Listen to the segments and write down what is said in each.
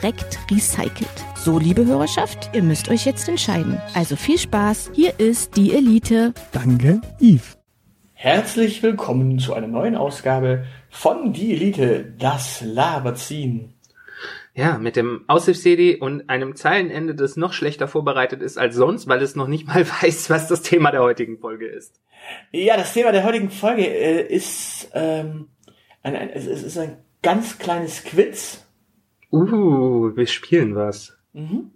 korrekt recycelt. So, liebe Hörerschaft, ihr müsst euch jetzt entscheiden. Also viel Spaß, hier ist die Elite. Danke, Yves. Herzlich willkommen zu einer neuen Ausgabe von Die Elite, das Laberziehen. Ja, mit dem Aushilfs-CD und einem Zeilenende, das noch schlechter vorbereitet ist als sonst, weil es noch nicht mal weiß, was das Thema der heutigen Folge ist. Ja, das Thema der heutigen Folge äh, ist, ähm, ein, ein, es ist ein ganz kleines Quiz. Uh, wir spielen was. Mhm.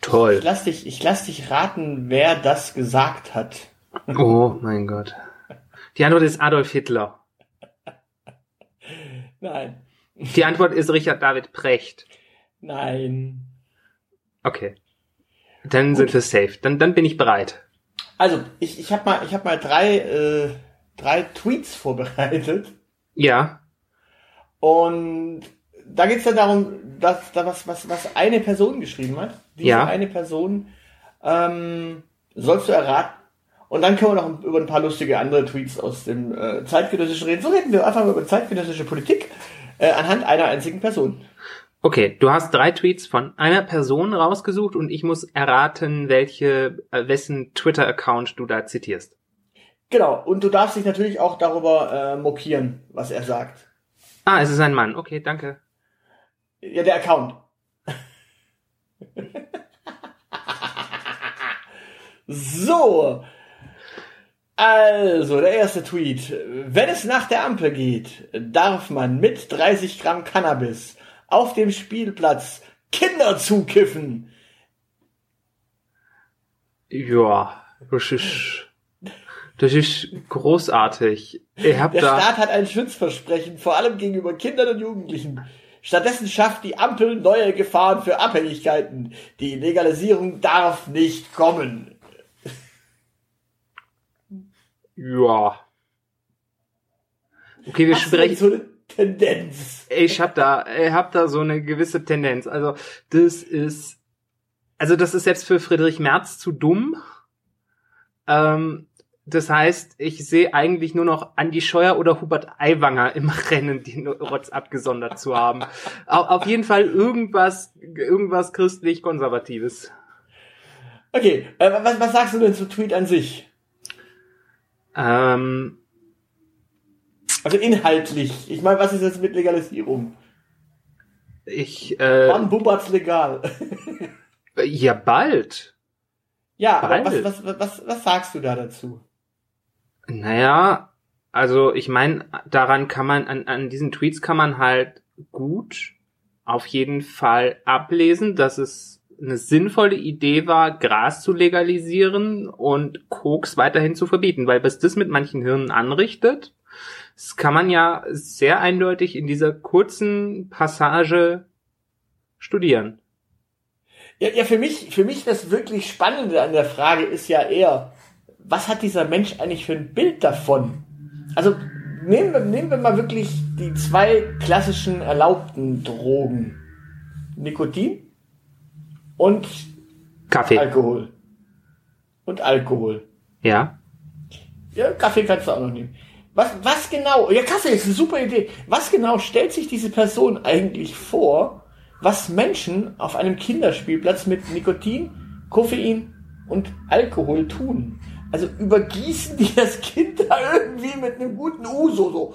Toll. Ich lass dich, ich lass dich raten, wer das gesagt hat. Oh mein Gott. Die Antwort ist Adolf Hitler. Nein. Die Antwort ist Richard David Precht. Nein. Okay. Dann sind wir safe. Dann, dann bin ich bereit. Also, ich, ich habe mal, ich hab mal drei, äh, drei Tweets vorbereitet. Ja. Und da geht's dann darum, dass da was, was, was eine Person geschrieben hat. Diese Ja. eine Person ähm, sollst du erraten. Und dann können wir noch über ein paar lustige andere Tweets aus dem äh, zeitgenössischen reden. So reden wir einfach mal über zeitgenössische Politik äh, anhand einer einzigen Person. Okay, du hast drei Tweets von einer Person rausgesucht und ich muss erraten, welche, äh, wessen Twitter-Account du da zitierst. Genau. Und du darfst dich natürlich auch darüber äh, mokieren, was er sagt. Ah, es ist ein Mann. Okay, danke. Ja, der Account. so. Also, der erste Tweet. Wenn es nach der Ampel geht, darf man mit 30 Gramm Cannabis auf dem Spielplatz Kinder zukiffen. Ja, das ist, das ist großartig. Der Staat hat ein Schutzversprechen, vor allem gegenüber Kindern und Jugendlichen. Stattdessen schafft die Ampel neue Gefahren für Abhängigkeiten. Die Legalisierung darf nicht kommen. ja. Okay, wir Hast sprechen, so eine Tendenz? ich hab da, ich hab da so eine gewisse Tendenz. Also, das ist, also das ist selbst für Friedrich Merz zu dumm. Ähm, das heißt, ich sehe eigentlich nur noch Andi Scheuer oder Hubert Aiwanger im Rennen, den Rotz abgesondert zu haben. Au- Auf jeden Fall irgendwas, irgendwas christlich-konservatives. Okay, äh, was, was sagst du denn zu Tweet an sich? Ähm, Also inhaltlich. Ich meine, was ist jetzt mit Legalisierung? ich, äh, Wann bubbert's legal? ja, bald. ja, aber Bald. was, was, was, was sagst du da dazu? Naja, also ich meine, daran kann man, an, an diesen Tweets kann man halt gut auf jeden Fall ablesen, dass es eine sinnvolle Idee war, Gras zu legalisieren und Koks weiterhin zu verbieten, weil was das mit manchen Hirnen anrichtet, das kann man ja sehr eindeutig in dieser kurzen Passage studieren. Ja, ja, für mich, für mich das wirklich Spannende an der Frage ist ja eher, was hat dieser Mensch eigentlich für ein Bild davon? Also nehmen wir, nehmen wir mal wirklich die zwei klassischen erlaubten Drogen. Nikotin und Kaffee. Alkohol. Und Alkohol. Ja. Ja, Kaffee kannst du auch noch nehmen. Was, was genau, ja, Kaffee ist eine super Idee. Was genau stellt sich diese Person eigentlich vor, was Menschen auf einem Kinderspielplatz mit Nikotin, Koffein und Alkohol tun? Also übergießen die das Kind da irgendwie mit einem guten Uso so.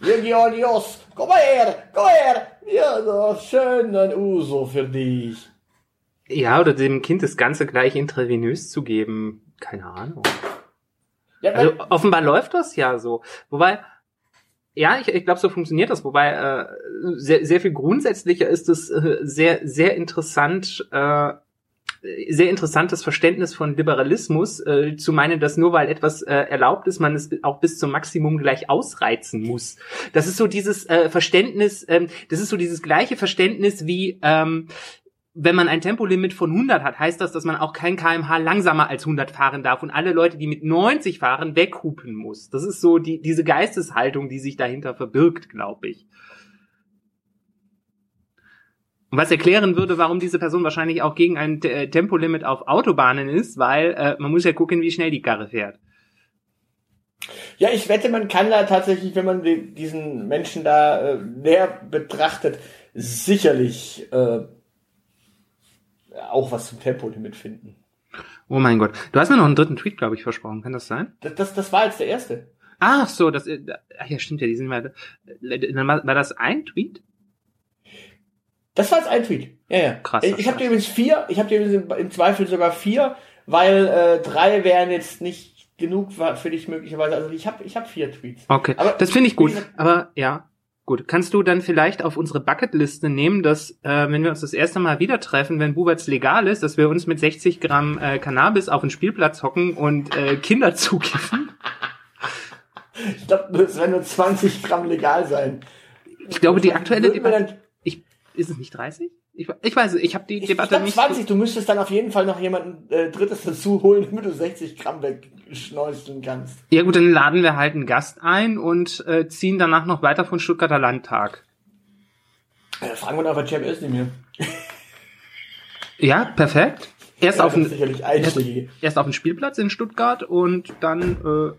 Hier, Georgios, komm mal her, komm her. Ja, so schön ein Uso für dich. Ja, oder dem Kind das Ganze gleich intravenös zu geben. Keine Ahnung. Ja, Also offenbar läuft das ja so. Wobei, ja, ich, ich glaube, so funktioniert das. Wobei äh, sehr, sehr viel grundsätzlicher ist es äh, sehr, sehr interessant, äh, sehr interessantes Verständnis von Liberalismus, äh, zu meinen, dass nur weil etwas äh, erlaubt ist, man es auch bis zum Maximum gleich ausreizen muss. Das ist so dieses äh, Verständnis, ähm, das ist so dieses gleiche Verständnis wie ähm, wenn man ein Tempolimit von 100 hat, heißt das, dass man auch kein kmh langsamer als 100 fahren darf und alle Leute, die mit 90 fahren, weghupen muss. Das ist so die, diese Geisteshaltung, die sich dahinter verbirgt, glaube ich. Und was erklären würde, warum diese Person wahrscheinlich auch gegen ein äh, Tempolimit auf Autobahnen ist, weil äh, man muss ja gucken, wie schnell die Karre fährt. Ja, ich wette, man kann da tatsächlich, wenn man die, diesen Menschen da äh, näher betrachtet, sicherlich äh, auch was zum Tempolimit finden. Oh mein Gott. Du hast mir noch einen dritten Tweet, glaube ich, versprochen. Kann das sein? Das, das, das war jetzt der erste. Ach so, das, äh, ach ja, stimmt ja, die sind mal, dann war, war das ein Tweet? Das war jetzt ein Tweet. Ja, ja. Krass, Ich, habe dir übrigens vier, ich habe dir übrigens im Zweifel sogar vier, weil äh, drei wären jetzt nicht genug für dich möglicherweise. Also ich habe ich hab vier Tweets. Okay, Aber das finde ich gut. gesagt- Aber ja, gut. Kannst du dann vielleicht auf unsere Bucketliste nehmen, dass, äh, wenn wir uns das erste Mal wieder treffen, wenn Buberts legal ist, dass wir uns mit 60 Gramm äh, Cannabis auf den Spielplatz hocken und äh, Kinder zukiffen? Ich glaube, es werden nur 20 Gramm legal sein. Ich glaube, die aktuelle Debatte, ist es nicht 30? Ich, ich weiß, ich habe die Ich, ich Debatte glaube nicht. 20, du müsstest dann auf jeden Fall noch jemanden äh, Drittes dazu holen, damit du 60 Gramm wegschneuzeln kannst. Ja gut, dann laden wir halt einen Gast ein und äh, ziehen danach noch weiter von Stuttgarter Landtag. Äh, fragen wir doch, was Cem ist nicht mehr. Ja, perfekt. Erst Ja, auf sicherlich einschlägig. erst auf den Spielplatz in Stuttgart und dann äh,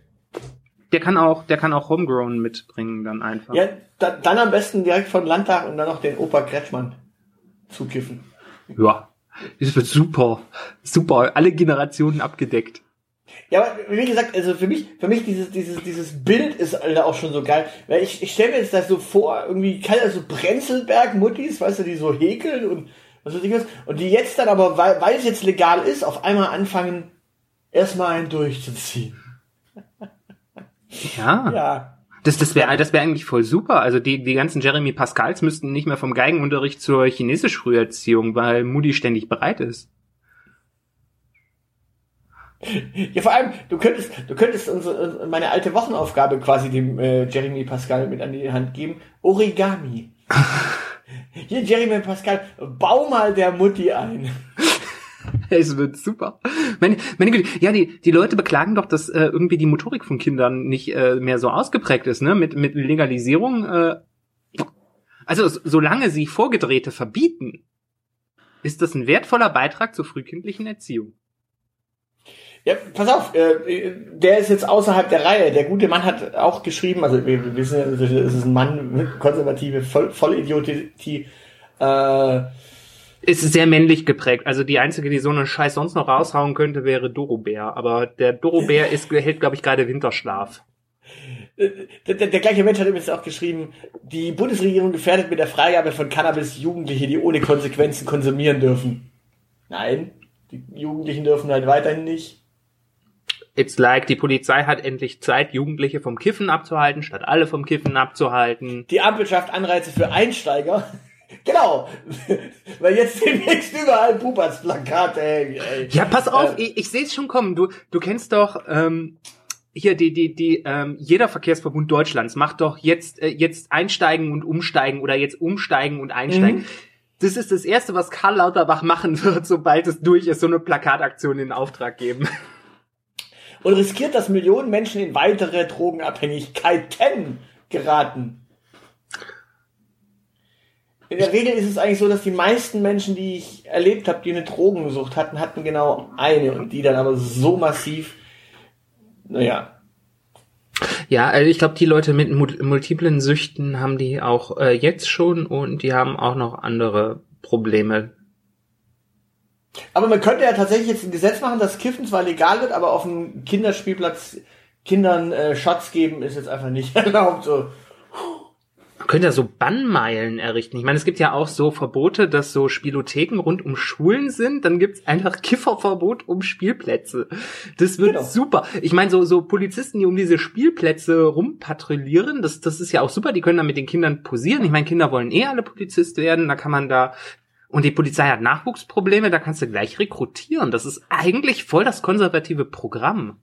der kann auch der kann auch Homegrown mitbringen dann einfach. Ja, da, dann am besten direkt von Landtag und dann noch den Opa Kretschmann zukiffen. ja. Das wird super. Super, alle Generationen abgedeckt. Ja, aber wie gesagt, also für mich, für mich dieses, dieses, dieses Bild ist Alter, auch schon so geil. Weil ich, ich stelle mir jetzt das so vor, irgendwie kann so Brenzelberg-Muttis, weißt du, die so häkeln und was weiß ich was. Und die jetzt dann aber, weil, weil es jetzt legal ist, auf einmal anfangen, erstmal einen durchzuziehen. Ja. Ja. Das, das wäre das wär eigentlich voll super. Also die, die ganzen Jeremy Pascals müssten nicht mehr vom Geigenunterricht zur Chinesisch-Früherziehung, weil Moody ständig bereit ist. Ja, vor allem, du könntest, du könntest unsere, meine alte Wochenaufgabe quasi dem äh, Jeremy Pascal mit an die Hand geben. Origami. Hier, Jeremy Pascal, bau mal der Mutti ein. Es wird super. Meine, meine Güte, ja, die, die Leute beklagen doch, dass äh, irgendwie die Motorik von Kindern nicht äh, mehr so ausgeprägt ist, ne? Mit, mit Legalisierung. Äh, also solange sie Vorgedrehte verbieten, ist das ein wertvoller Beitrag zur frühkindlichen Erziehung. Ja, pass auf, äh, der ist jetzt außerhalb der Reihe. Der gute Mann hat auch geschrieben, also wir, wir wissen ja, es ist ein Mann mit konservative Voll, Vollidiotie, äh, Ist sehr männlich geprägt. Also die einzige, die so einen Scheiß sonst noch raushauen könnte, wäre Dorobär. Aber der Dorobär ist, hält, glaube ich, gerade Winterschlaf. Der, der, der gleiche Mensch hat übrigens auch geschrieben, die Bundesregierung gefährdet mit der Freigabe von Cannabis Jugendliche, die ohne Konsequenzen konsumieren dürfen. Nein, die Jugendlichen dürfen halt weiterhin nicht. It's like, die Polizei hat endlich Zeit, Jugendliche vom Kiffen abzuhalten, statt alle vom Kiffen abzuhalten. Die Ampel schafft Anreize für Einsteiger. Genau. Weil jetzt demnächst überall Puperts-Plakate hängen, ey. Ja, pass auf, Äh, ich, ich sehe es schon kommen. Du, du kennst doch ähm, hier die, die, die, ähm, jeder Verkehrsverbund Deutschlands macht doch jetzt, äh, jetzt einsteigen und umsteigen oder jetzt umsteigen und einsteigen. Mhm. Das ist das Erste, was Karl Lauterbach machen wird, sobald es durch ist, so eine Plakataktion in Auftrag geben. und riskiert, dass Millionen Menschen in weitere Drogenabhängigkeiten geraten. In der Regel ist es eigentlich so, dass die meisten Menschen, die ich erlebt habe, die eine Drogensucht hatten, hatten genau eine und die dann aber so massiv, naja, Ja, also ich glaube, die Leute mit mul- multiplen Süchten haben die auch äh, jetzt schon und die haben auch noch andere Probleme. Aber man könnte ja tatsächlich jetzt ein Gesetz machen, dass Kiffen zwar legal wird, aber auf dem Kinderspielplatz Kindern äh, Shots geben ist jetzt einfach nicht erlaubt. So. Man könnte ja so Bannmeilen errichten. Ich meine, es gibt ja auch so Verbote, dass so Spielotheken rund um Schulen sind. Dann gibt's einfach Kifferverbot um Spielplätze. Das wird Genau. super. Ich meine, so, so Polizisten, die um diese Spielplätze rumpatrouillieren, das, das ist ja auch super. Die können dann mit den Kindern posieren. Ich meine, Kinder wollen eh alle Polizist werden. Da kann man da Und die Polizei hat Nachwuchsprobleme, da kannst du gleich rekrutieren. Das ist eigentlich voll das konservative Programm.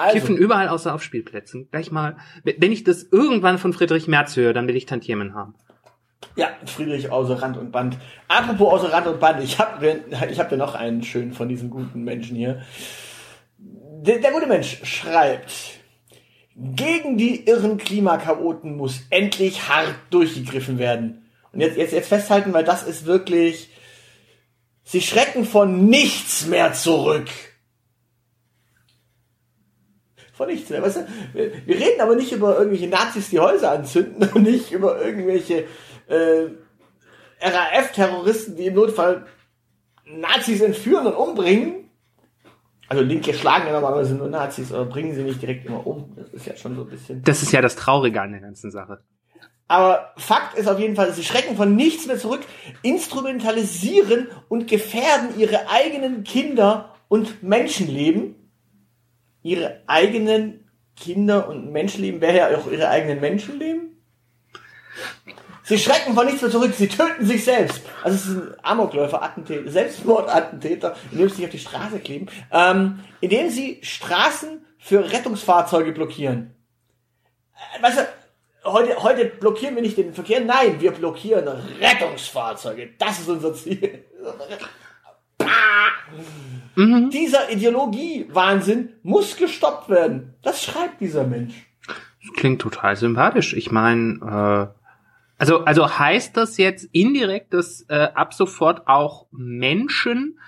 Also, Kiffen überall außer auf Spielplätzen. Gleich mal, wenn ich das irgendwann von Friedrich Merz höre, dann will ich Tantiemen haben. ja, Friedrich außer Rand und Band. Apropos außer Rand und Band, ich habe ich hab dir noch einen schönen von diesen guten Menschen hier. Der, der gute Mensch schreibt, gegen die irren Klimakaoten muss endlich hart durchgegriffen werden. Und jetzt, jetzt, jetzt festhalten, weil das ist wirklich, sie schrecken von nichts mehr zurück. Von nichts mehr, weißt du? Wir, wir reden aber nicht über irgendwelche Nazis, die Häuser anzünden und nicht über irgendwelche äh, RAF-Terroristen, die im Notfall Nazis entführen und umbringen. Also Linke schlagen ja normalerweise nur Nazis, aber bringen sie nicht direkt immer um. Das ist ja schon so ein bisschen. Das ist ja das Traurige an der ganzen Sache. Aber Fakt ist auf jeden Fall, sie schrecken von nichts mehr zurück, instrumentalisieren und gefährden ihre eigenen Kinder und Menschenleben. Ihre eigenen Kinder und Menschenleben, wäre ja auch ihre eigenen Menschenleben. Sie schrecken von nichts mehr zurück, sie töten sich selbst. Also es ist ein Amokläufer, Attentäter, Selbstmordattentäter, indem sie sich auf die Straße kleben, ähm, indem sie Straßen für Rettungsfahrzeuge blockieren. Äh, Weißt du, heute, heute blockieren wir nicht den Verkehr, nein, wir blockieren Rettungsfahrzeuge. Das ist unser Ziel. Mhm. Dieser Ideologie-Wahnsinn muss gestoppt werden. Das schreibt dieser Mensch. Das klingt total sympathisch. Ich meine, äh, also, also heißt das jetzt indirekt, dass äh, ab sofort auch Menschen,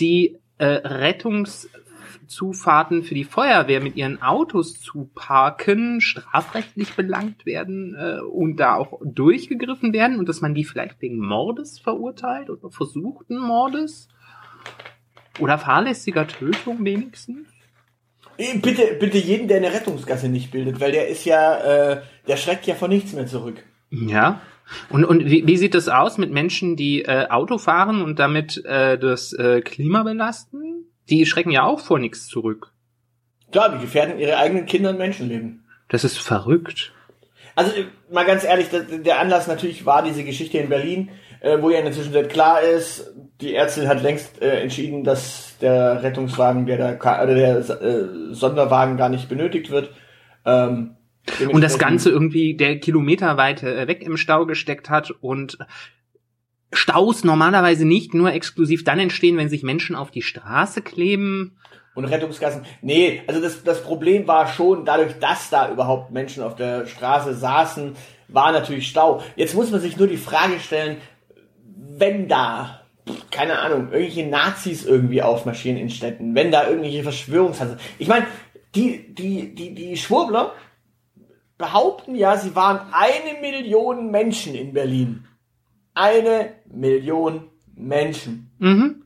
die äh, Rettungszufahrten für die Feuerwehr mit ihren Autos zuparken, strafrechtlich belangt werden äh, und da auch durchgegriffen werden und dass man die vielleicht wegen Mordes verurteilt oder versuchten Mordes oder fahrlässiger Tötung wenigstens? Bitte, bitte jeden, der eine Rettungsgasse nicht bildet, weil der ist ja, äh, der schreckt ja von nichts mehr zurück. Ja. Und, und wie, wie sieht es aus mit Menschen, die äh, Auto fahren und damit äh, das äh, Klima belasten? Die schrecken ja auch vor nichts zurück. Klar, die gefährden ihre eigenen Kinder und Menschenleben. Das ist verrückt. Also mal ganz ehrlich, das, der Anlass natürlich war diese Geschichte in Berlin, äh, wo ja in der Zwischenzeit klar ist, die Ärztin hat längst äh, entschieden, dass der Rettungswagen, der ka- oder der äh, Sonderwagen gar nicht benötigt wird. Ähm, Und das Ganze irgendwie der kilometerweit äh, weg im Stau gesteckt hat und Staus normalerweise nicht nur exklusiv dann entstehen, wenn sich Menschen auf die Straße kleben. Und Rettungsgassen. Nee, also das, das Problem war schon, dadurch, dass da überhaupt Menschen auf der Straße saßen, war natürlich Stau. Jetzt muss man sich nur die Frage stellen, wenn da, keine Ahnung, irgendwelche Nazis irgendwie aufmarschieren in Städten, wenn da irgendwelche Verschwörungshasse. Ich meine, die, die, die, die Schwurbler behaupten ja, sie waren eine Million Menschen in Berlin. Eine Million Menschen Mhm.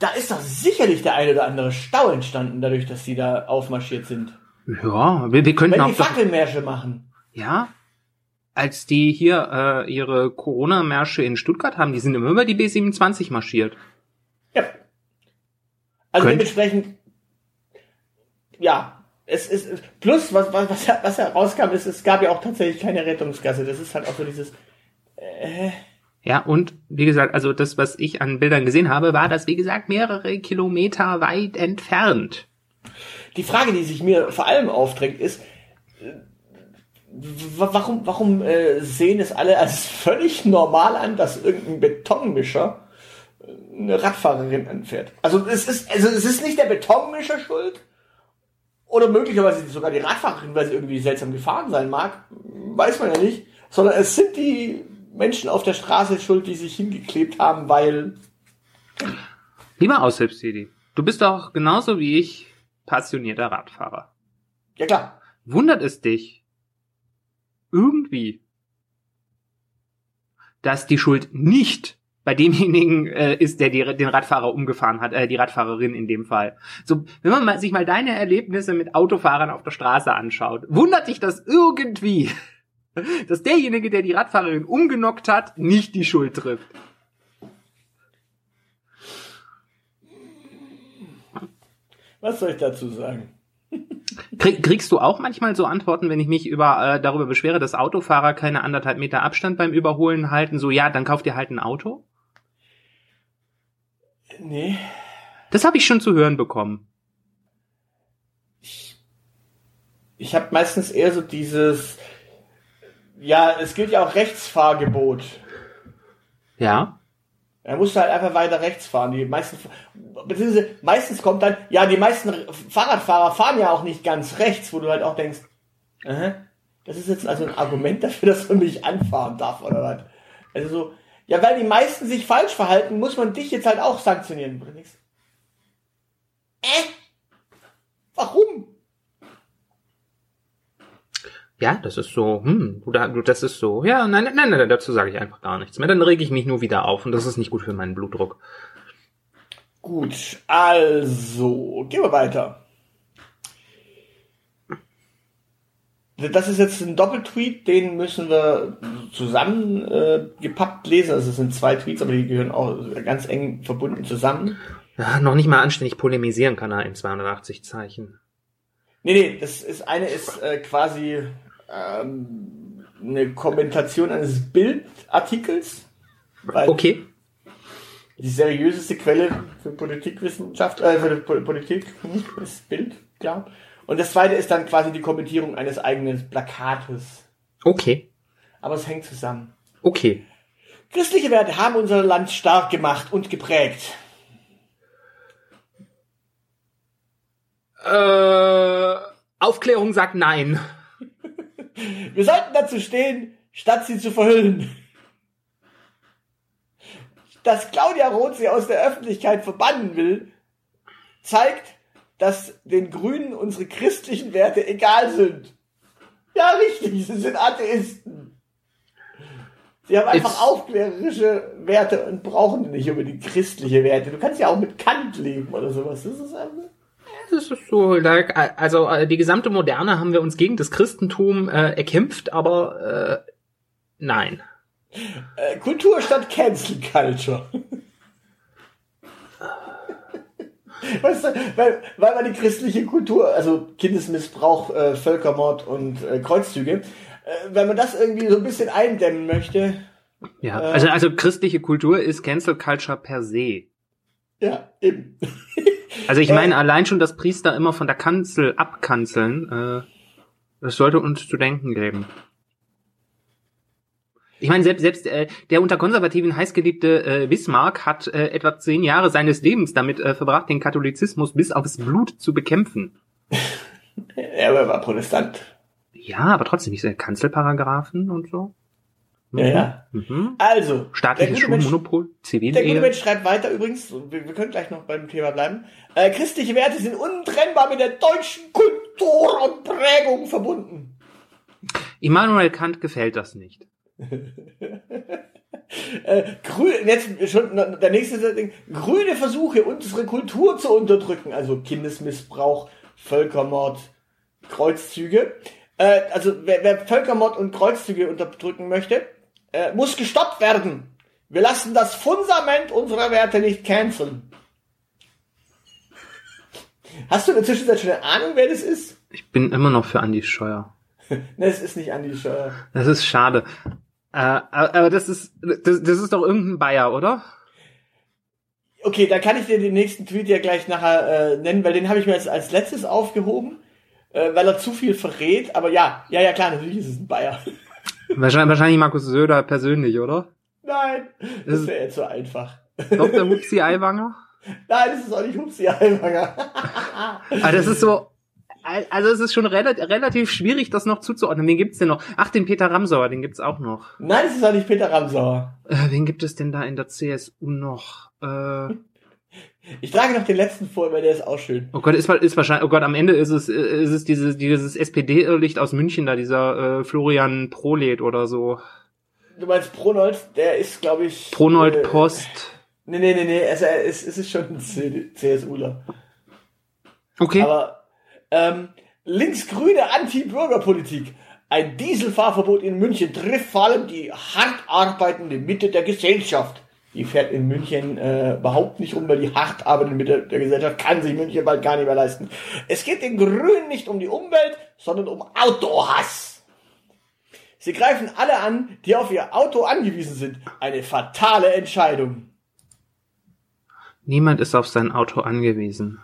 da ist doch sicherlich der eine oder andere Stau entstanden, dadurch, dass die da aufmarschiert sind. Ja, wir, wir könnten Wenn auch die doch, Fackelmärsche machen. ja, als die hier äh, ihre Corona-Märsche in Stuttgart haben, die sind immer über die B27 marschiert. Ja. Also Könnt- dementsprechend, ja, es ist, plus, was, was, was, was herauskam, ist, es gab ja auch tatsächlich keine Rettungsgasse. Das ist halt auch so dieses, Ja, und wie gesagt, also das, was ich an Bildern gesehen habe, war das, wie gesagt, mehrere Kilometer weit entfernt. die Frage, die sich mir vor allem aufdrängt, ist, äh, warum, warum äh, sehen es alle als völlig normal an, dass irgendein Betonmischer äh, eine Radfahrerin anfährt? Also es ist, also es ist nicht der Betonmischer schuld? Oder möglicherweise sogar die Radfahrerin, weil sie irgendwie seltsam gefahren sein mag, weiß man ja nicht, sondern es sind die Menschen auf der Straße schuld, die sich hingeklebt haben, weil Lieber Aushilfsjedi, du bist doch genauso wie ich passionierter Radfahrer. ja klar, Wundert es dich irgendwie, dass die Schuld nicht bei demjenigen äh, ist, der die, den Radfahrer umgefahren hat, äh, die Radfahrerin in dem Fall. So, wenn man mal, sich mal deine Erlebnisse mit Autofahrern auf der Straße anschaut, wundert dich das irgendwie, dass derjenige, der die Radfahrerin umgenockt hat, nicht die Schuld trifft. was soll ich dazu sagen? Krieg, kriegst du auch manchmal so Antworten, wenn ich mich über äh, darüber beschwere, dass Autofahrer keine anderthalb Meter Abstand beim Überholen halten? So, ja, dann kauft ihr halt ein Auto? Nee. Das habe ich schon zu hören bekommen. Ich habe meistens eher so dieses, ja, es gilt ja auch Rechtsfahrgebot. Ja. Er musste halt einfach weiter rechts fahren. Die meisten, beziehungsweise meistens kommt dann, ja, die meisten Fahrradfahrer fahren ja auch nicht ganz rechts, wo du halt auch denkst, aha, das ist jetzt also ein Argument dafür, dass man mich anfahren darf oder was. Also so, ja, weil die meisten sich falsch verhalten, muss man dich jetzt halt auch sanktionieren. Oder denkst, äh? Warum? Ja, das ist so, hm, du, da- du, das ist so, ja, nein, nein, nein, dazu sage ich einfach gar nichts mehr. Dann rege ich mich nur wieder auf und das ist nicht gut für meinen Blutdruck. Gut, also, gehen wir weiter. Das ist jetzt ein Doppeltweet, den müssen wir zusammen äh, gepappt lesen. Also es sind zwei Tweets, aber die gehören auch ganz eng verbunden zusammen. Ja, noch nicht mal anständig polemisieren kann er in 280 Zeichen. Nee, nee, das ist eine ist äh, quasi ähm, eine Kommentation eines Bildartikels. Weil Okay. die seriöseste Quelle für Politikwissenschaft, äh, für Politik ist Bild, klar. Und das zweite ist dann quasi die Kommentierung eines eigenen Plakates. Okay. Aber es hängt zusammen. Okay. Christliche Werte haben unser Land stark gemacht und geprägt. Äh, Aufklärung sagt nein. Wir sollten dazu stehen, statt sie zu verhüllen. Dass Claudia Roth sie aus der Öffentlichkeit verbannen will, zeigt, dass den Grünen unsere christlichen Werte egal sind. Ja, richtig, sie sind Atheisten. Sie haben einfach It's- aufklärerische Werte und brauchen nicht unbedingt christliche Werte. Du kannst ja auch mit Kant leben oder sowas. Das ist einfach Das ist so, also äh, die gesamte Moderne haben wir uns gegen das Christentum äh, erkämpft, aber äh, nein. Äh, Kultur statt Cancel Culture. Weißt du, weil, weil man die christliche Kultur, also Kindesmissbrauch, äh, Völkermord und äh, Kreuzzüge, äh, wenn man das irgendwie so ein bisschen eindämmen möchte, Ja, Äh. also also christliche Kultur ist Cancel Culture per se. ja, eben. Also ich Äh. meine allein schon, dass Priester immer von der Kanzel abkanzeln, äh, das sollte uns zu denken geben. Ich meine, selbst, selbst äh, der unter Konservativen heißgeliebte äh, Bismarck hat äh, etwa zehn Jahre seines Lebens damit äh, verbracht, den Katholizismus bis aufs Blut zu bekämpfen. er war Protestant. Ja, aber trotzdem nicht so Kanzelparagraphen und so. Ja, ja. Mhm. Also, Staatliches Schulmonopol, Der gute. Mensch schreibt weiter übrigens, wir, wir können gleich noch beim Thema bleiben. Äh, christliche Werte sind untrennbar mit der deutschen Kultur und Prägung verbunden. Immanuel Kant gefällt das nicht. Äh, grün, jetzt schon der nächste Ding. Grüne Versuche, unsere Kultur zu unterdrücken, also Kindesmissbrauch, Völkermord, Kreuzzüge. Äh, also wer, wer Völkermord und Kreuzzüge unterdrücken möchte, äh, muss gestoppt werden. Wir lassen das Fundament unserer Werte nicht canceln. Hast du in der Zwischenzeit schon eine Ahnung, wer das ist? Ich bin immer noch für Andi Scheuer. Ne, es ist nicht Andi Scheuer. Das ist schade. Äh, aber aber das ist, das, das ist doch irgendein Bayer, oder? Okay, dann kann ich dir den nächsten Tweet ja gleich nachher äh, nennen, weil den habe ich mir als, als letztes aufgehoben, äh, weil er zu viel verrät. Aber ja, ja, ja, klar, natürlich ist es ein Bayer. Wahrscheinlich, wahrscheinlich Markus Söder persönlich, oder? Nein, das wäre jetzt so einfach. Dr. Mupsi Aiwanger? Nein, das ist auch nicht Hupsi Aiwanger. Aber das ist so, also es ist schon relativ, relativ schwierig, das noch zuzuordnen. Wen gibt's denn noch? Ach, den Peter Ramsauer, den gibt's auch noch. Nein, das ist auch nicht Peter Ramsauer. Äh, wen gibt es denn da in der CSU noch? Äh, Ich trage noch den letzten vor, weil der ist auch schön. oh Gott, ist, ist wahrscheinlich, oh Gott, am Ende ist es, äh, ist es dieses, dieses SPD-Irrlicht aus München da, dieser äh, Florian Prolet oder so. Du meinst Pronold, der ist, glaube ich... Pronold äh, Post. Nee, nee, nee, nee, also, es, es ist schon ein CSUler. Okay. Aber ähm, linksgrüne Anti-Bürgerpolitik. Ein Dieselfahrverbot in München trifft vor allem die hart arbeitende Mitte der Gesellschaft. Die fährt in München äh, überhaupt nicht um, weil die hart arbeitende Mitte der Gesellschaft kann sich München bald gar nicht mehr leisten. Es geht den Grünen nicht um die Umwelt, sondern um Autohass. Sie greifen alle an, die auf ihr Auto angewiesen sind. Eine fatale Entscheidung. Niemand ist auf sein Auto angewiesen.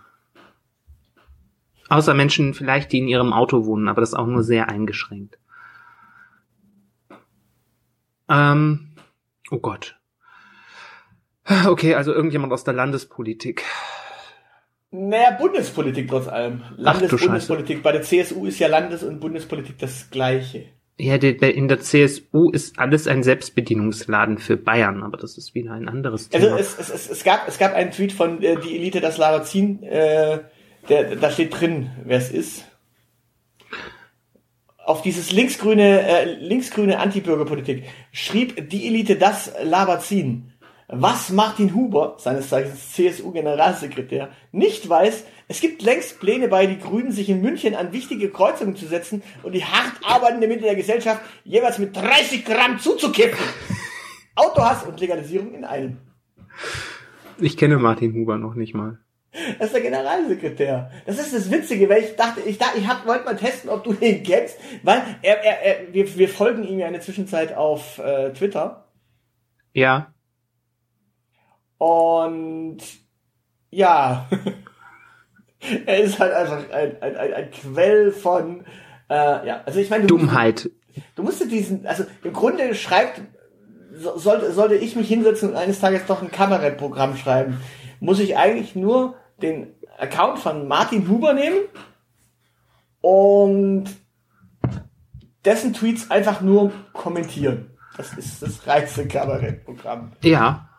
Außer Menschen vielleicht, die in ihrem Auto wohnen, aber das auch nur sehr eingeschränkt. Ähm, oh Gott. Okay, also irgendjemand aus der Landespolitik. Naja, Bundespolitik trotz allem. Landes-Bundespolitik. Bei der CSU ist ja Landes- und Bundespolitik das Gleiche. Ja, in der CSU ist alles ein Selbstbedienungsladen für Bayern, aber das ist wieder ein anderes also Thema. Also es, es, es, gab, es gab einen Tweet von äh, die Elite das Lavazin, äh, der, da steht drin, wer es ist. Auf dieses linksgrüne, äh, linksgrüne Antibürgerpolitik schrieb die Elite das Lavazin. Was Martin Huber, seines Zeichens CSU-Generalsekretär, nicht weiß, es gibt längst Pläne bei die Grünen, sich in München an wichtige Kreuzungen zu setzen und die hart arbeitende Mitte der Gesellschaft jeweils mit 30 Gramm zuzukippen. Autohass und Legalisierung in einem. Ich kenne Martin Huber noch nicht mal. Das ist der Generalsekretär. Das ist das Witzige, weil ich dachte, ich dachte, ich hab, wollte mal testen, ob du den kennst, weil er, er, er wir, wir folgen ihm ja in der Zwischenzeit auf äh, Twitter. Ja. Und ja, er ist halt einfach ein, ein, ein, ein Quell von, äh, ja, also ich meine, du Dummheit. Musst, du musst diesen, also im Grunde schreibt, so, sollte, sollte ich mich hinsetzen und eines Tages doch ein Kabarettprogramm schreiben, muss ich eigentlich nur den Account von Martin Huber nehmen und dessen Tweets einfach nur kommentieren. Das ist das reinste Kabarettprogramm. Ja.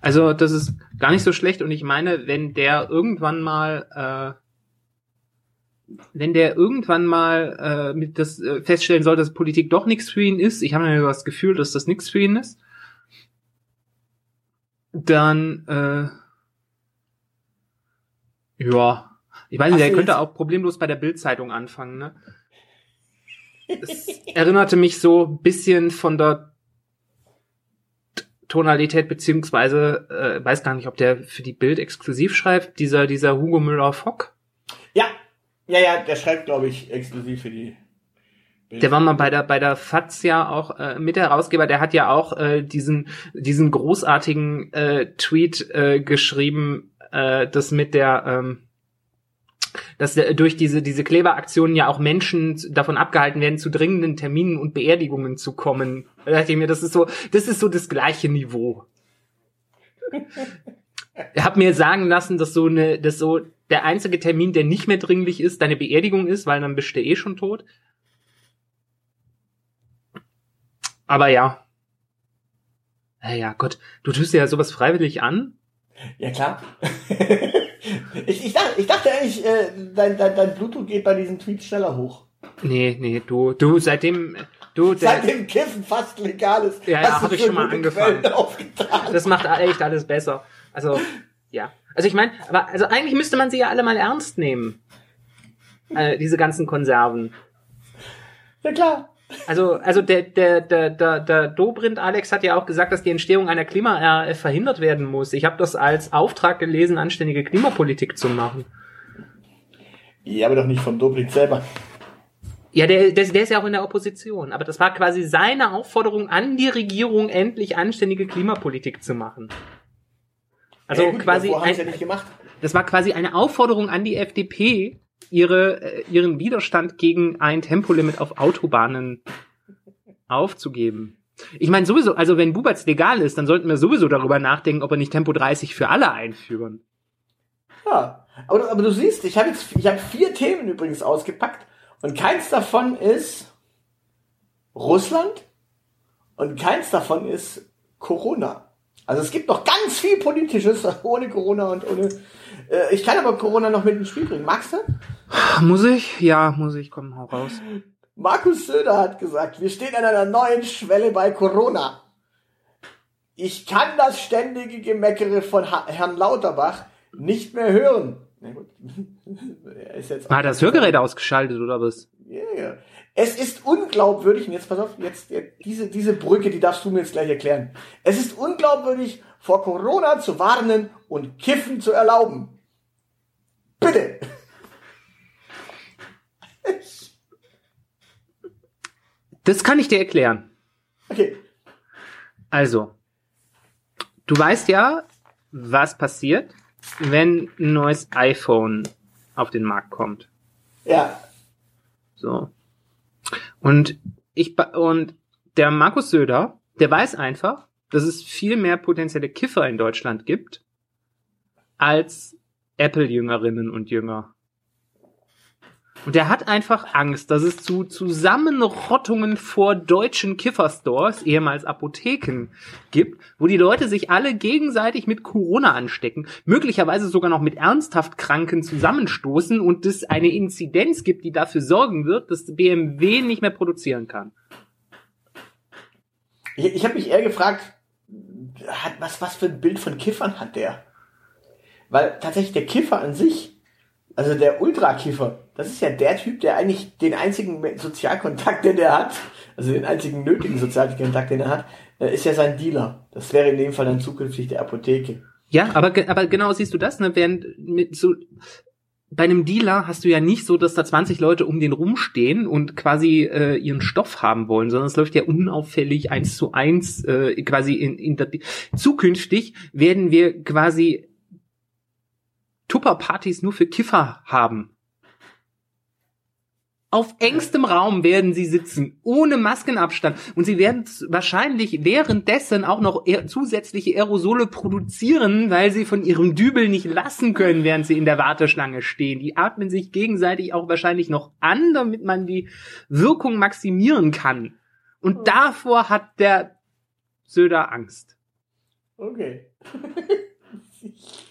Also das ist gar nicht so schlecht und ich meine, wenn der irgendwann mal äh, wenn der irgendwann mal äh, mit das äh, feststellen soll, dass Politik doch nichts für ihn ist, ich habe mir das Gefühl, dass das nichts für ihn ist, dann äh, ja, ich weiß nicht, der könnte auch problemlos bei der Bildzeitung anfangen, ne? Es erinnerte mich so bisschen von der Tonalität beziehungsweise äh, weiß gar nicht, ob der für die Bild exklusiv schreibt, dieser dieser Hugo Müller Fock. Ja, ja, ja, der schreibt glaube ich exklusiv für die. Bild. Der war mal bei der bei der FAZ ja auch äh, Mitherausgeber. Der hat ja auch äh, diesen diesen großartigen äh, Tweet äh, geschrieben, äh, das mit der ähm, dass durch diese, diese Kleberaktionen ja auch Menschen davon abgehalten werden, zu dringenden Terminen und Beerdigungen zu kommen. Da dachte ich mir, das ist so, das ist so das gleiche Niveau. ich habe mir sagen lassen, dass so eine, dass so der einzige Termin, der nicht mehr dringlich ist, deine Beerdigung ist, weil dann bist du eh schon tot. Aber ja. Ja, Gott, du tust ja sowas freiwillig an. Ja, klar. Ich, ich, dachte, ich dachte eigentlich, äh, dein, dein, dein Bluetooth geht bei diesen Tweets schneller hoch. Nee, nee, du, du, seitdem, du, der, Seitdem Kiffen fast legal ist. Ja, ja, habe ich schon mal angefangen. Das macht echt alles besser. Also, ja. Also ich meine, aber, also eigentlich müsste man sie ja alle mal ernst nehmen. Äh, diese ganzen Konserven. Ja, klar. Also, also der, der, der, der, der Dobrindt Alex hat ja auch gesagt, dass die Entstehung einer Klima-RAF verhindert werden muss. Ich habe das als Auftrag gelesen, anständige Klimapolitik zu machen. Ja, aber doch nicht von Dobrindt selber. Ja, der, der, der ist ja auch in der Opposition. Aber das war quasi seine Aufforderung an die Regierung, endlich anständige Klimapolitik zu machen. Also ja, gut, quasi. Ein, ja nicht gemacht. Das war quasi eine Aufforderung an die FDP, ihre, äh, ihren Widerstand gegen ein Tempolimit auf Autobahnen aufzugeben. Ich meine sowieso, also wenn Buberts legal ist, dann sollten wir sowieso darüber nachdenken, ob wir nicht Tempo 30 für alle einführen. Ja, aber, aber du siehst, ich habe jetzt, ich habe vier Themen übrigens ausgepackt und keins davon ist Russland und keins davon ist Corona. Also es gibt noch ganz viel Politisches ohne Corona und ohne. Äh, ich kann aber Corona noch mit ins Spiel bringen. Magst du? Muss ich? Ja, muss ich. Komm, hau raus. Markus Söder hat gesagt, wir stehen an einer neuen Schwelle bei Corona. Ich kann das ständige Gemeckere von ha Herrn Lauterbach nicht mehr hören. Na gut. er ist jetzt Hat das Hörgerät ausgeschaltet oder was? Ja, Ja. Es ist unglaubwürdig, und jetzt pass auf, jetzt, jetzt diese, diese Brücke, die darfst du mir jetzt gleich erklären. Es ist unglaubwürdig, vor Corona zu warnen und Kiffen zu erlauben. Bitte. Das kann ich dir erklären. Okay. Also, du weißt ja, was passiert, wenn ein neues iPhone auf den Markt kommt. Ja. So. Und ich und der Markus Söder, der weiß einfach, dass es viel mehr potenzielle Kiffer in Deutschland gibt als Apple-Jüngerinnen und Jünger. Und der hat einfach Angst, dass es zu Zusammenrottungen vor deutschen Kifferstores, ehemals Apotheken, gibt, wo die Leute sich alle gegenseitig mit Corona anstecken, möglicherweise sogar noch mit ernsthaft Kranken zusammenstoßen und es eine Inzidenz gibt, die dafür sorgen wird, dass BMW nicht mehr produzieren kann. Ich, ich habe mich eher gefragt, hat, was, was für ein Bild von Kiffern hat der? Weil tatsächlich der Kiffer an sich, also der Ultrakiffer, das ist ja der Typ, der eigentlich den einzigen Sozialkontakt, den er hat, also den einzigen nötigen Sozialkontakt, den er hat, äh, ist ja sein Dealer. Das wäre in dem Fall dann zukünftig der Apotheke. Ja, aber, aber genau siehst du das, ne? Während mit so bei einem Dealer hast du ja nicht so, dass da 20 Leute um den rumstehen und quasi äh, ihren Stoff haben wollen, sondern es läuft ja unauffällig eins zu eins äh, quasi in, in der, zukünftig werden wir quasi Tupperpartys nur für Kiffer haben. Auf engstem Raum werden sie sitzen, ohne Maskenabstand. Und sie werden wahrscheinlich währenddessen auch noch aer- zusätzliche Aerosole produzieren, weil sie von ihrem Dübel nicht lassen können, während sie in der Warteschlange stehen. Die atmen sich gegenseitig auch wahrscheinlich noch an, damit man die Wirkung maximieren kann. Und davor hat der Söder Angst. Okay.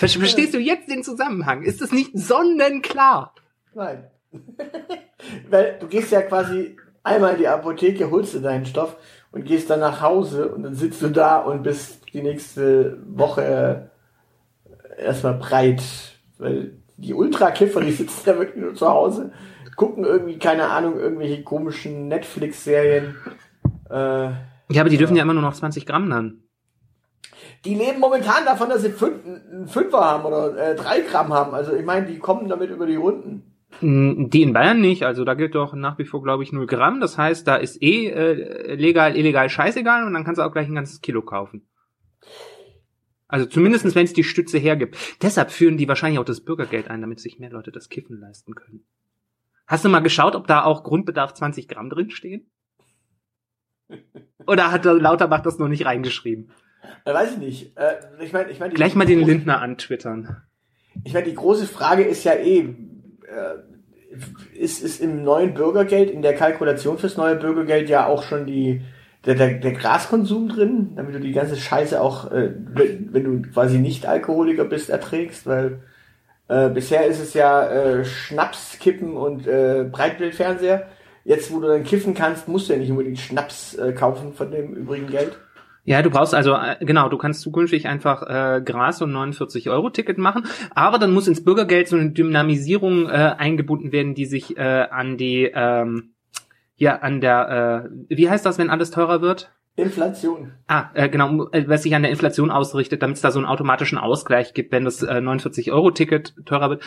Ver- Verstehst du jetzt den Zusammenhang? Ist das nicht sonnenklar? Nein. Weil du gehst ja quasi einmal in die Apotheke, holst du deinen Stoff und gehst dann nach Hause und dann sitzt du da und bist die nächste Woche äh, erstmal breit. Weil die Ultrakiffer, die sitzen da wirklich nur zu Hause, gucken irgendwie, keine Ahnung, irgendwelche komischen Netflix-Serien. Äh, Ja, aber die dürfen ja immer nur noch 20 Gramm dann. Die leben momentan davon, dass sie fünf, einen Fünfer haben oder äh, drei Gramm haben. Also ich meine, die kommen damit über die Runden. Mm, Die in Bayern nicht, also da gilt doch nach wie vor, glaube ich, 0 Gramm. Das heißt, da ist eh äh, legal, illegal, scheißegal und dann kannst du auch gleich ein ganzes Kilo kaufen. Also zumindestens, wenn es die Stütze hergibt. Deshalb führen die wahrscheinlich auch das Bürgergeld ein, damit sich mehr Leute das Kiffen leisten können. Hast du mal geschaut, ob da auch Grundbedarf 20 Gramm drinstehen? Oder hat Lauterbach das noch nicht reingeschrieben? Äh, weiß ich nicht. Äh, ich meine, ich meine, die- Gleich mal den Lindner antwittern. Ich meine, die große Frage ist ja eh, äh, ist, ist im neuen Bürgergeld, in der Kalkulation fürs neue Bürgergeld ja auch schon die, der, der, der Graskonsum drin, damit du die ganze Scheiße auch, äh, wenn, wenn du quasi nicht Alkoholiker bist, erträgst, weil äh, bisher ist es ja äh, Schnaps, Kippen und äh, Breitbildfernseher. Jetzt, wo du dann kiffen kannst, musst du ja nicht unbedingt Schnaps äh, kaufen von dem übrigen Geld. Ja, du brauchst also, äh, genau, du kannst zukünftig einfach äh, Gras und 49 Euro Ticket machen, aber dann muss ins Bürgergeld so eine Dynamisierung äh, eingebunden werden, die sich äh, an die, ähm, ja, an der, äh, wie heißt das, wenn alles teurer wird? Inflation. Ah, äh, genau, äh, was sich an der Inflation ausrichtet, damit es da so einen automatischen Ausgleich gibt, wenn das äh, 49 Euro Ticket teurer wird.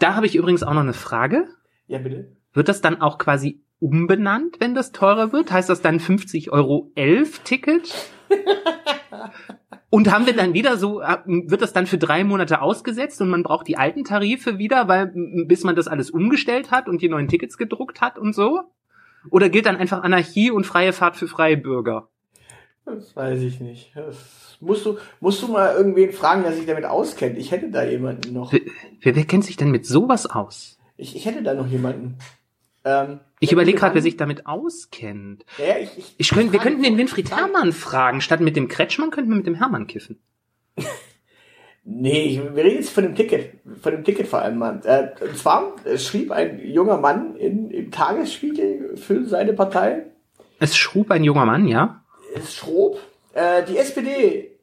Da habe ich übrigens auch noch eine Frage. Ja, bitte. Wird das dann auch quasi umbenannt, wenn das teurer wird? Heißt das dann 50 Euro 11 Ticket? Und haben wir dann wieder so, wird das dann für drei Monate ausgesetzt und man braucht die alten Tarife wieder, weil bis man das alles umgestellt hat und die neuen Tickets gedruckt hat und so? Oder gilt dann einfach Anarchie und freie Fahrt für freie Bürger? Das weiß ich nicht. Das musst du, musst du mal irgendwen fragen, der sich damit auskennt. Ich hätte da jemanden noch. Wer, wer, wer kennt sich denn mit sowas aus? Ich, ich hätte da noch jemanden. Ähm, Ich überlege gerade, wer sich damit auskennt. Ja, ich, ich, Ich könnte, wir könnten den Winfried Herrmann fragen. Statt mit dem Kretschmann könnten wir mit dem Herrmann kiffen. Nee, ich, wir reden jetzt von dem Ticket. Von dem Ticket vor allem, Mann. Äh, und zwar äh, schrieb ein junger Mann in, im Tagesspiegel für seine Partei, Es schrub ein junger Mann, ja? es schrob, äh, die SPD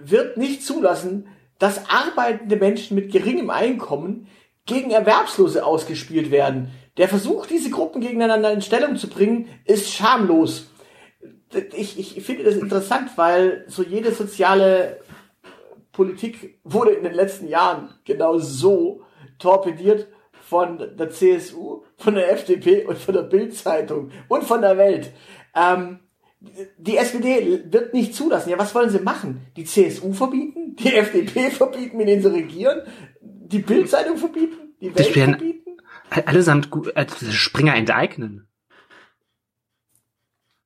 wird nicht zulassen, dass arbeitende Menschen mit geringem Einkommen gegen Erwerbslose ausgespielt werden. Der Versuch, diese Gruppen gegeneinander in Stellung zu bringen, ist schamlos. Ich, ich finde das interessant, weil so jede soziale Politik wurde in den letzten Jahren genau so torpediert von der CSU, von der FDP und von der Bildzeitung und von der Welt. Ähm, die SPD wird nicht zulassen. Ja, was wollen sie machen? Die CSU verbieten? Die FDP verbieten, mit denen sie regieren? Die Bildzeitung verbieten? Die Welt verbieten? Allesamt äh, Springer enteignen.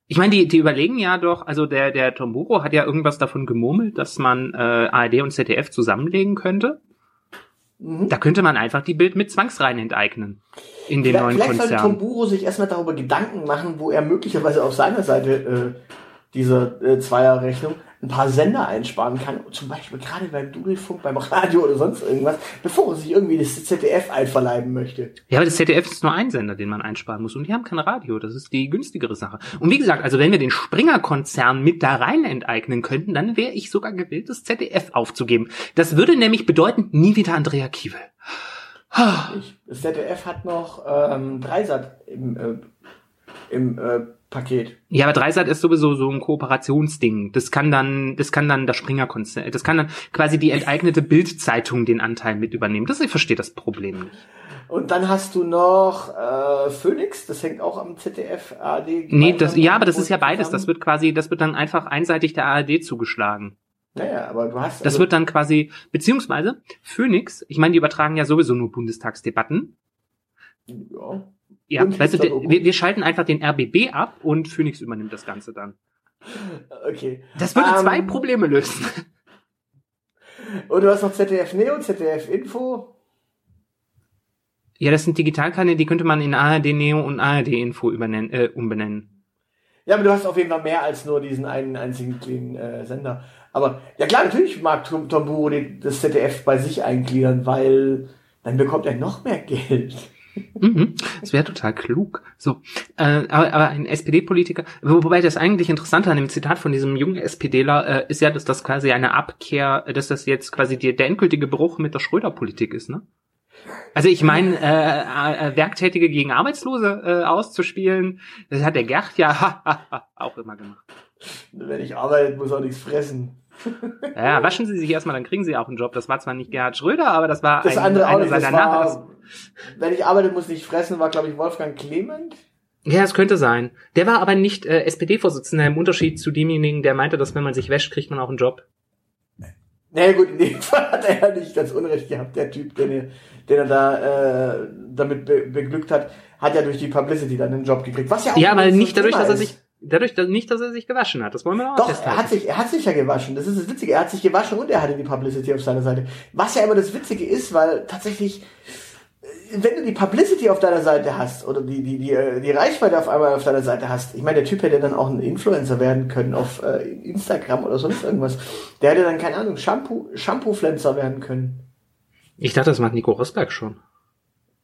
Ich meine, die, die überlegen ja doch, also der, der Tomburo hat ja irgendwas davon gemurmelt, dass man äh, ARD und ZDF zusammenlegen könnte. Mhm. Da könnte man einfach die Bild mit Zwangsreihen enteignen. In den vielleicht, neuen vielleicht Konzern. Vielleicht sollte Tomburo sich erstmal darüber Gedanken machen, wo er möglicherweise auf seiner Seite äh, dieser äh, Zweierrechnung ein paar Sender einsparen kann, zum Beispiel gerade beim Dudelfunk, beim Radio oder sonst irgendwas, bevor er sich irgendwie das ZDF einverleiben möchte. Ja, aber das ZDF ist nur ein Sender, den man einsparen muss und die haben kein Radio, das ist die günstigere Sache. Und wie gesagt, also wenn wir den Springer-Konzern mit da rein enteignen könnten, dann wäre ich sogar gewillt, das ZDF aufzugeben. Das würde nämlich bedeuten, nie wieder Andrea Kiewel. Das ZDF hat noch ähm, Dreisat im, äh, im äh, Paket. Ja, aber Dreisat ist sowieso so ein Kooperationsding. Das kann dann, das kann dann das Springer-Konzern, das kann dann quasi die enteignete Bildzeitung den Anteil mit übernehmen. Das ich verstehe das Problem nicht. Und dann hast du noch äh, Phoenix, das hängt auch am ZDF ARD. Nee, das, ja, aber das ist ja beides. Das wird quasi, das wird dann einfach einseitig der ARD zugeschlagen. Naja, aber du hast. Das also wird dann quasi, beziehungsweise Phoenix, ich meine, die übertragen ja sowieso nur Bundestagsdebatten. Ja. Ja, weißt du, wir, wir, schalten einfach den RBB ab und Phoenix übernimmt das Ganze dann. Okay. Das würde um, zwei ähm, Probleme lösen. Und du hast noch ZDF Neo, ZDF Info. Ja, das sind Digitalkanäle, die könnte man in ARD Neo und ARD Info übernennen, äh, umbenennen. Ja, aber du hast auf jeden Fall mehr als nur diesen einen einzigen kleinen äh, Sender. Aber ja klar, natürlich mag Tom, Tomburo das ZDF bei sich eingliedern, weil dann bekommt er noch mehr Geld mhm. Das wäre total klug. So, äh, aber, aber ein SPD-Politiker, wobei das eigentlich Interessante an dem Zitat von diesem jungen SPDler äh, ist ja, dass das quasi eine Abkehr, dass das jetzt quasi die, der endgültige Bruch mit der Schröder-Politik ist, ne? Also ich meine, äh, äh, Werktätige gegen Arbeitslose äh, auszuspielen, das hat der Gerd ja auch immer gemacht. Wenn ich arbeite, muss auch nichts fressen. Ja, waschen Sie sich erstmal, dann kriegen Sie auch einen Job. Das war zwar nicht Gerhard Schröder, aber das war das ein, andere auch nicht. seiner das war, Nach Wenn ich arbeite, muss ich fressen, war glaube ich Wolfgang Clement. Ja, es könnte sein. Der war aber nicht äh, SPD-Vorsitzender im Unterschied zu demjenigen, der meinte, dass wenn man sich wäscht, kriegt man auch einen Job. Naja gut, in dem Fall hat er ja nicht ganz Unrecht gehabt, der Typ, den er, den er da äh, damit be beglückt hat, hat ja durch die Publicity dann einen Job gekriegt. Was ja auch Ja, aber nicht dadurch, dass er sich Dadurch dass, nicht, dass er sich gewaschen hat. Das wollen wir auch Doch, er hat, sich, er hat sich ja gewaschen. Das ist das Witzige. Er hat sich gewaschen und er hatte die Publicity auf seiner Seite. Was ja immer das Witzige ist, weil tatsächlich, wenn du die Publicity auf deiner Seite hast oder die, die, die, äh, die Reichweite auf einmal auf deiner Seite hast, ich meine, der Typ hätte dann auch ein Influencer werden können auf äh, Instagram oder sonst irgendwas. Der hätte dann, keine Ahnung, Shampoo, Shampoo-Pflanzer werden können. Ich dachte, das macht Nico Rosberg schon.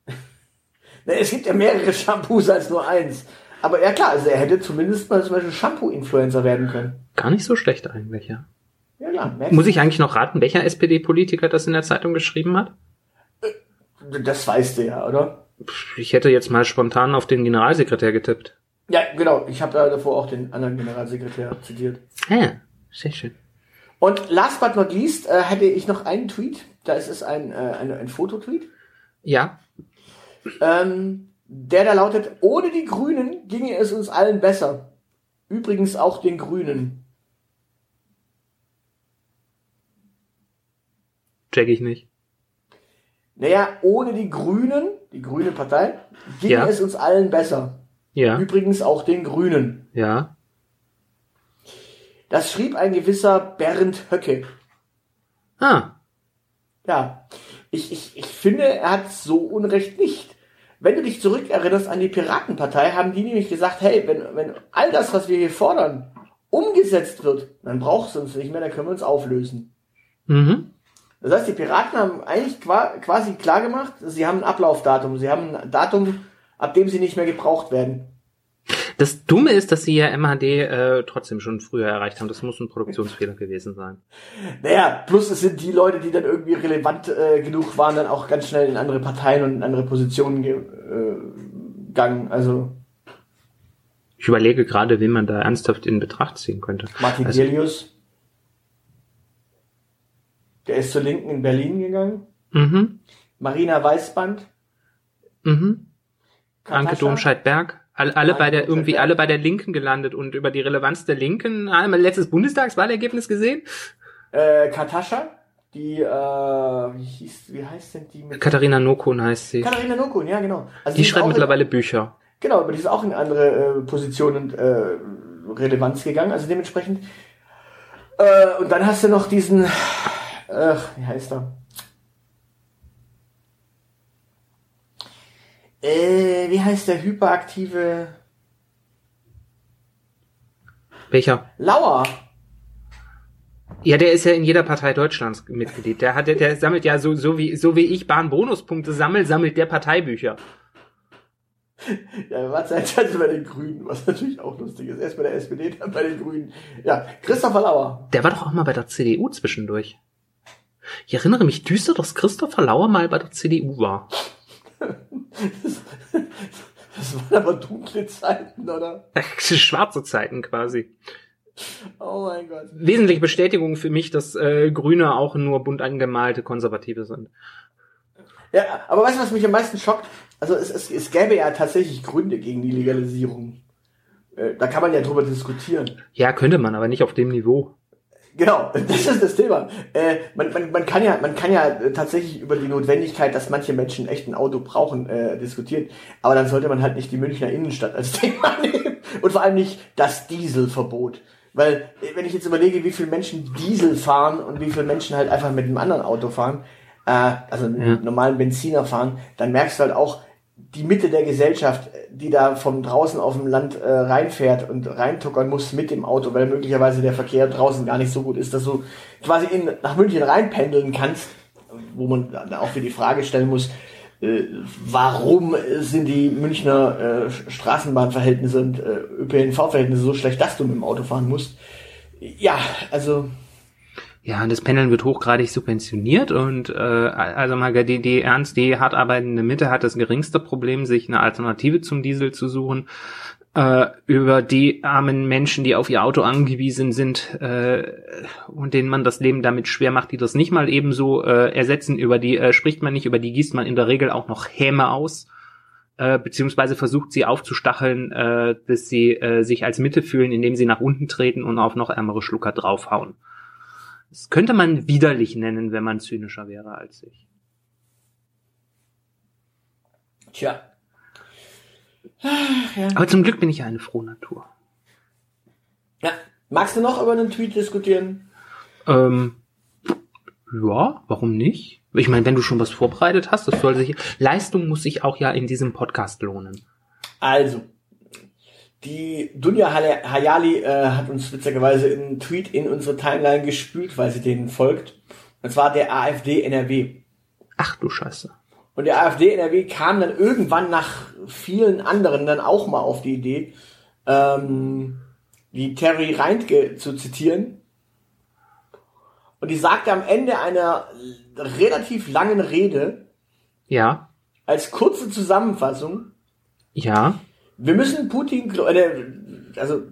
es gibt ja mehrere Shampoos als nur eins. Aber ja klar, also er hätte zumindest mal zum Beispiel Shampoo-Influencer werden können. Gar nicht so schlecht eigentlich, ja. Ja, klar. Muss ich eigentlich noch raten, welcher SPD-Politiker das in der Zeitung geschrieben hat? Äh, das weißt du ja, oder? Ich hätte jetzt mal spontan auf den Generalsekretär getippt. Ja, genau. Ich habe da davor auch den anderen Generalsekretär zitiert. Ja, sehr schön. Und last but not least äh, hätte ich noch einen Tweet. Da ist es ein, äh, ein, ein Fototweet. Ja. Ähm, der da lautet, ohne die Grünen ginge es uns allen besser. Übrigens auch den Grünen. Check ich nicht. Naja, ohne die Grünen, die grüne Partei, ginge ja. es uns allen besser. Ja. Übrigens auch den Grünen. Ja. Das schrieb ein gewisser Bernd Höcke. Ah. Ja. Ich, ich, ich finde, er hat so Unrecht nicht. Wenn du dich zurückerinnerst an die Piratenpartei, haben die nämlich gesagt, hey, wenn, wenn all das, was wir hier fordern, umgesetzt wird, dann brauchst du uns nicht mehr, dann können wir uns auflösen. Mhm. Das heißt, die Piraten haben eigentlich quasi klar gemacht, sie haben ein Ablaufdatum, sie haben ein Datum, ab dem sie nicht mehr gebraucht werden. Das Dumme ist, dass sie ja MHD äh, trotzdem schon früher erreicht haben. Das muss ein Produktionsfehler gewesen sein. Naja, plus es sind die Leute, die dann irgendwie relevant äh, genug waren, dann auch ganz schnell in andere Parteien und in andere Positionen ge äh, gegangen. Also Ich überlege gerade, wen man da ernsthaft in Betracht ziehen könnte. Martin Also- Delius, der ist zur Linken in Berlin gegangen. Mhm. Marina Weißband, Mhm. Anke Katascha, Domscheit-Berg. Alle, alle bei der, irgendwie alle bei der Linken gelandet und über die Relevanz der Linken. Einmal letztes Bundestagswahlergebnis gesehen. äh, Katascha, die, äh, wie hieß, wie heißt denn die mit Katharina Nokun heißt sie. Katharina Nokun, ja genau. Also Die ist schreibt mittlerweile Bücher. In, genau, aber die ist auch in andere äh, Positionen und äh, Relevanz gegangen, also dementsprechend. Äh, und dann hast du noch diesen, äh, wie heißt er? Äh, wie heißt der hyperaktive Welcher? Lauer? Ja, der ist ja in jeder Partei Deutschlands Mitglied. Der hat, der, der sammelt ja so, so wie, so wie ich Bahnbonuspunkte sammel, sammelt der Parteibücher. Ja, er war zeitweise bei den Grünen, was natürlich auch lustig ist. Erst bei der SPD, dann bei den Grünen. Ja, Christopher Lauer. Der war doch auch mal bei der CDU zwischendurch. Ich erinnere mich düster, dass Christopher Lauer mal bei der CDU war. Das waren aber dunkle Zeiten, oder? Schwarze Zeiten quasi. Oh mein Gott. Wesentliche Bestätigung für mich, dass äh, Grüne auch nur bunt angemalte Konservative sind. Ja, aber weißt du, was mich am meisten schockt? Also es, es, es gäbe ja tatsächlich Gründe gegen die Legalisierung. Äh, da kann man ja drüber diskutieren. Ja, könnte man, aber nicht auf dem Niveau. Genau, das ist das Thema. Äh, man, man, man kann ja, man kann ja tatsächlich über die Notwendigkeit, dass manche Menschen echt ein Auto brauchen, äh, diskutieren. Aber dann sollte man halt nicht die Münchner Innenstadt als Thema nehmen und vor allem nicht das Dieselverbot. Weil äh, wenn ich jetzt überlege, wie viele Menschen Diesel fahren und wie viele Menschen halt einfach mit einem anderen Auto fahren, äh, also mit einem Ja. normalen Benziner fahren, dann merkst du halt auch die Mitte der Gesellschaft, die da von draußen auf dem Land äh, reinfährt und reintuckern muss mit dem Auto, weil möglicherweise der Verkehr draußen gar nicht so gut ist, dass du quasi in, nach München reinpendeln kannst, wo man dann auch wieder die Frage stellen muss, äh, warum sind die Münchner äh, Straßenbahnverhältnisse und äh, ÖPNV-Verhältnisse so schlecht, dass du mit dem Auto fahren musst. Ja, also Ja, das Pendeln wird hochgradig subventioniert und äh, also mal die, die ernst, die hart arbeitende Mitte hat das geringste Problem, sich eine Alternative zum Diesel zu suchen. Äh, über die armen Menschen, die auf ihr Auto angewiesen sind äh, und denen man das Leben damit schwer macht, die das nicht mal ebenso äh, ersetzen, über die äh, spricht man nicht, über die gießt man in der Regel auch noch Häme aus äh, beziehungsweise versucht sie aufzustacheln, äh, bis sie äh, sich als Mitte fühlen, indem sie nach unten treten und auf noch ärmere Schlucker draufhauen. Das könnte man widerlich nennen, wenn man zynischer wäre als ich. Tja. Aber zum Glück bin ich ja eine frohe Natur. Ja. Magst du noch über einen Tweet diskutieren? Ähm, ja, warum nicht? Ich meine, wenn du schon was vorbereitet hast, das soll sich. Leistung muss sich auch ja in diesem Podcast lohnen. Also, die Dunja Hayali äh, hat uns witzigerweise einen Tweet in unsere Timeline gespült, weil sie denen folgt. Und zwar der AfD NRW. Ach du Scheiße. Und der AfD NRW kam dann irgendwann nach vielen anderen dann auch mal auf die Idee, ähm, die Terry Reintke zu zitieren. Und die sagte am Ende einer relativ langen Rede Ja, als kurze Zusammenfassung, ja, wir müssen Putin, äh, also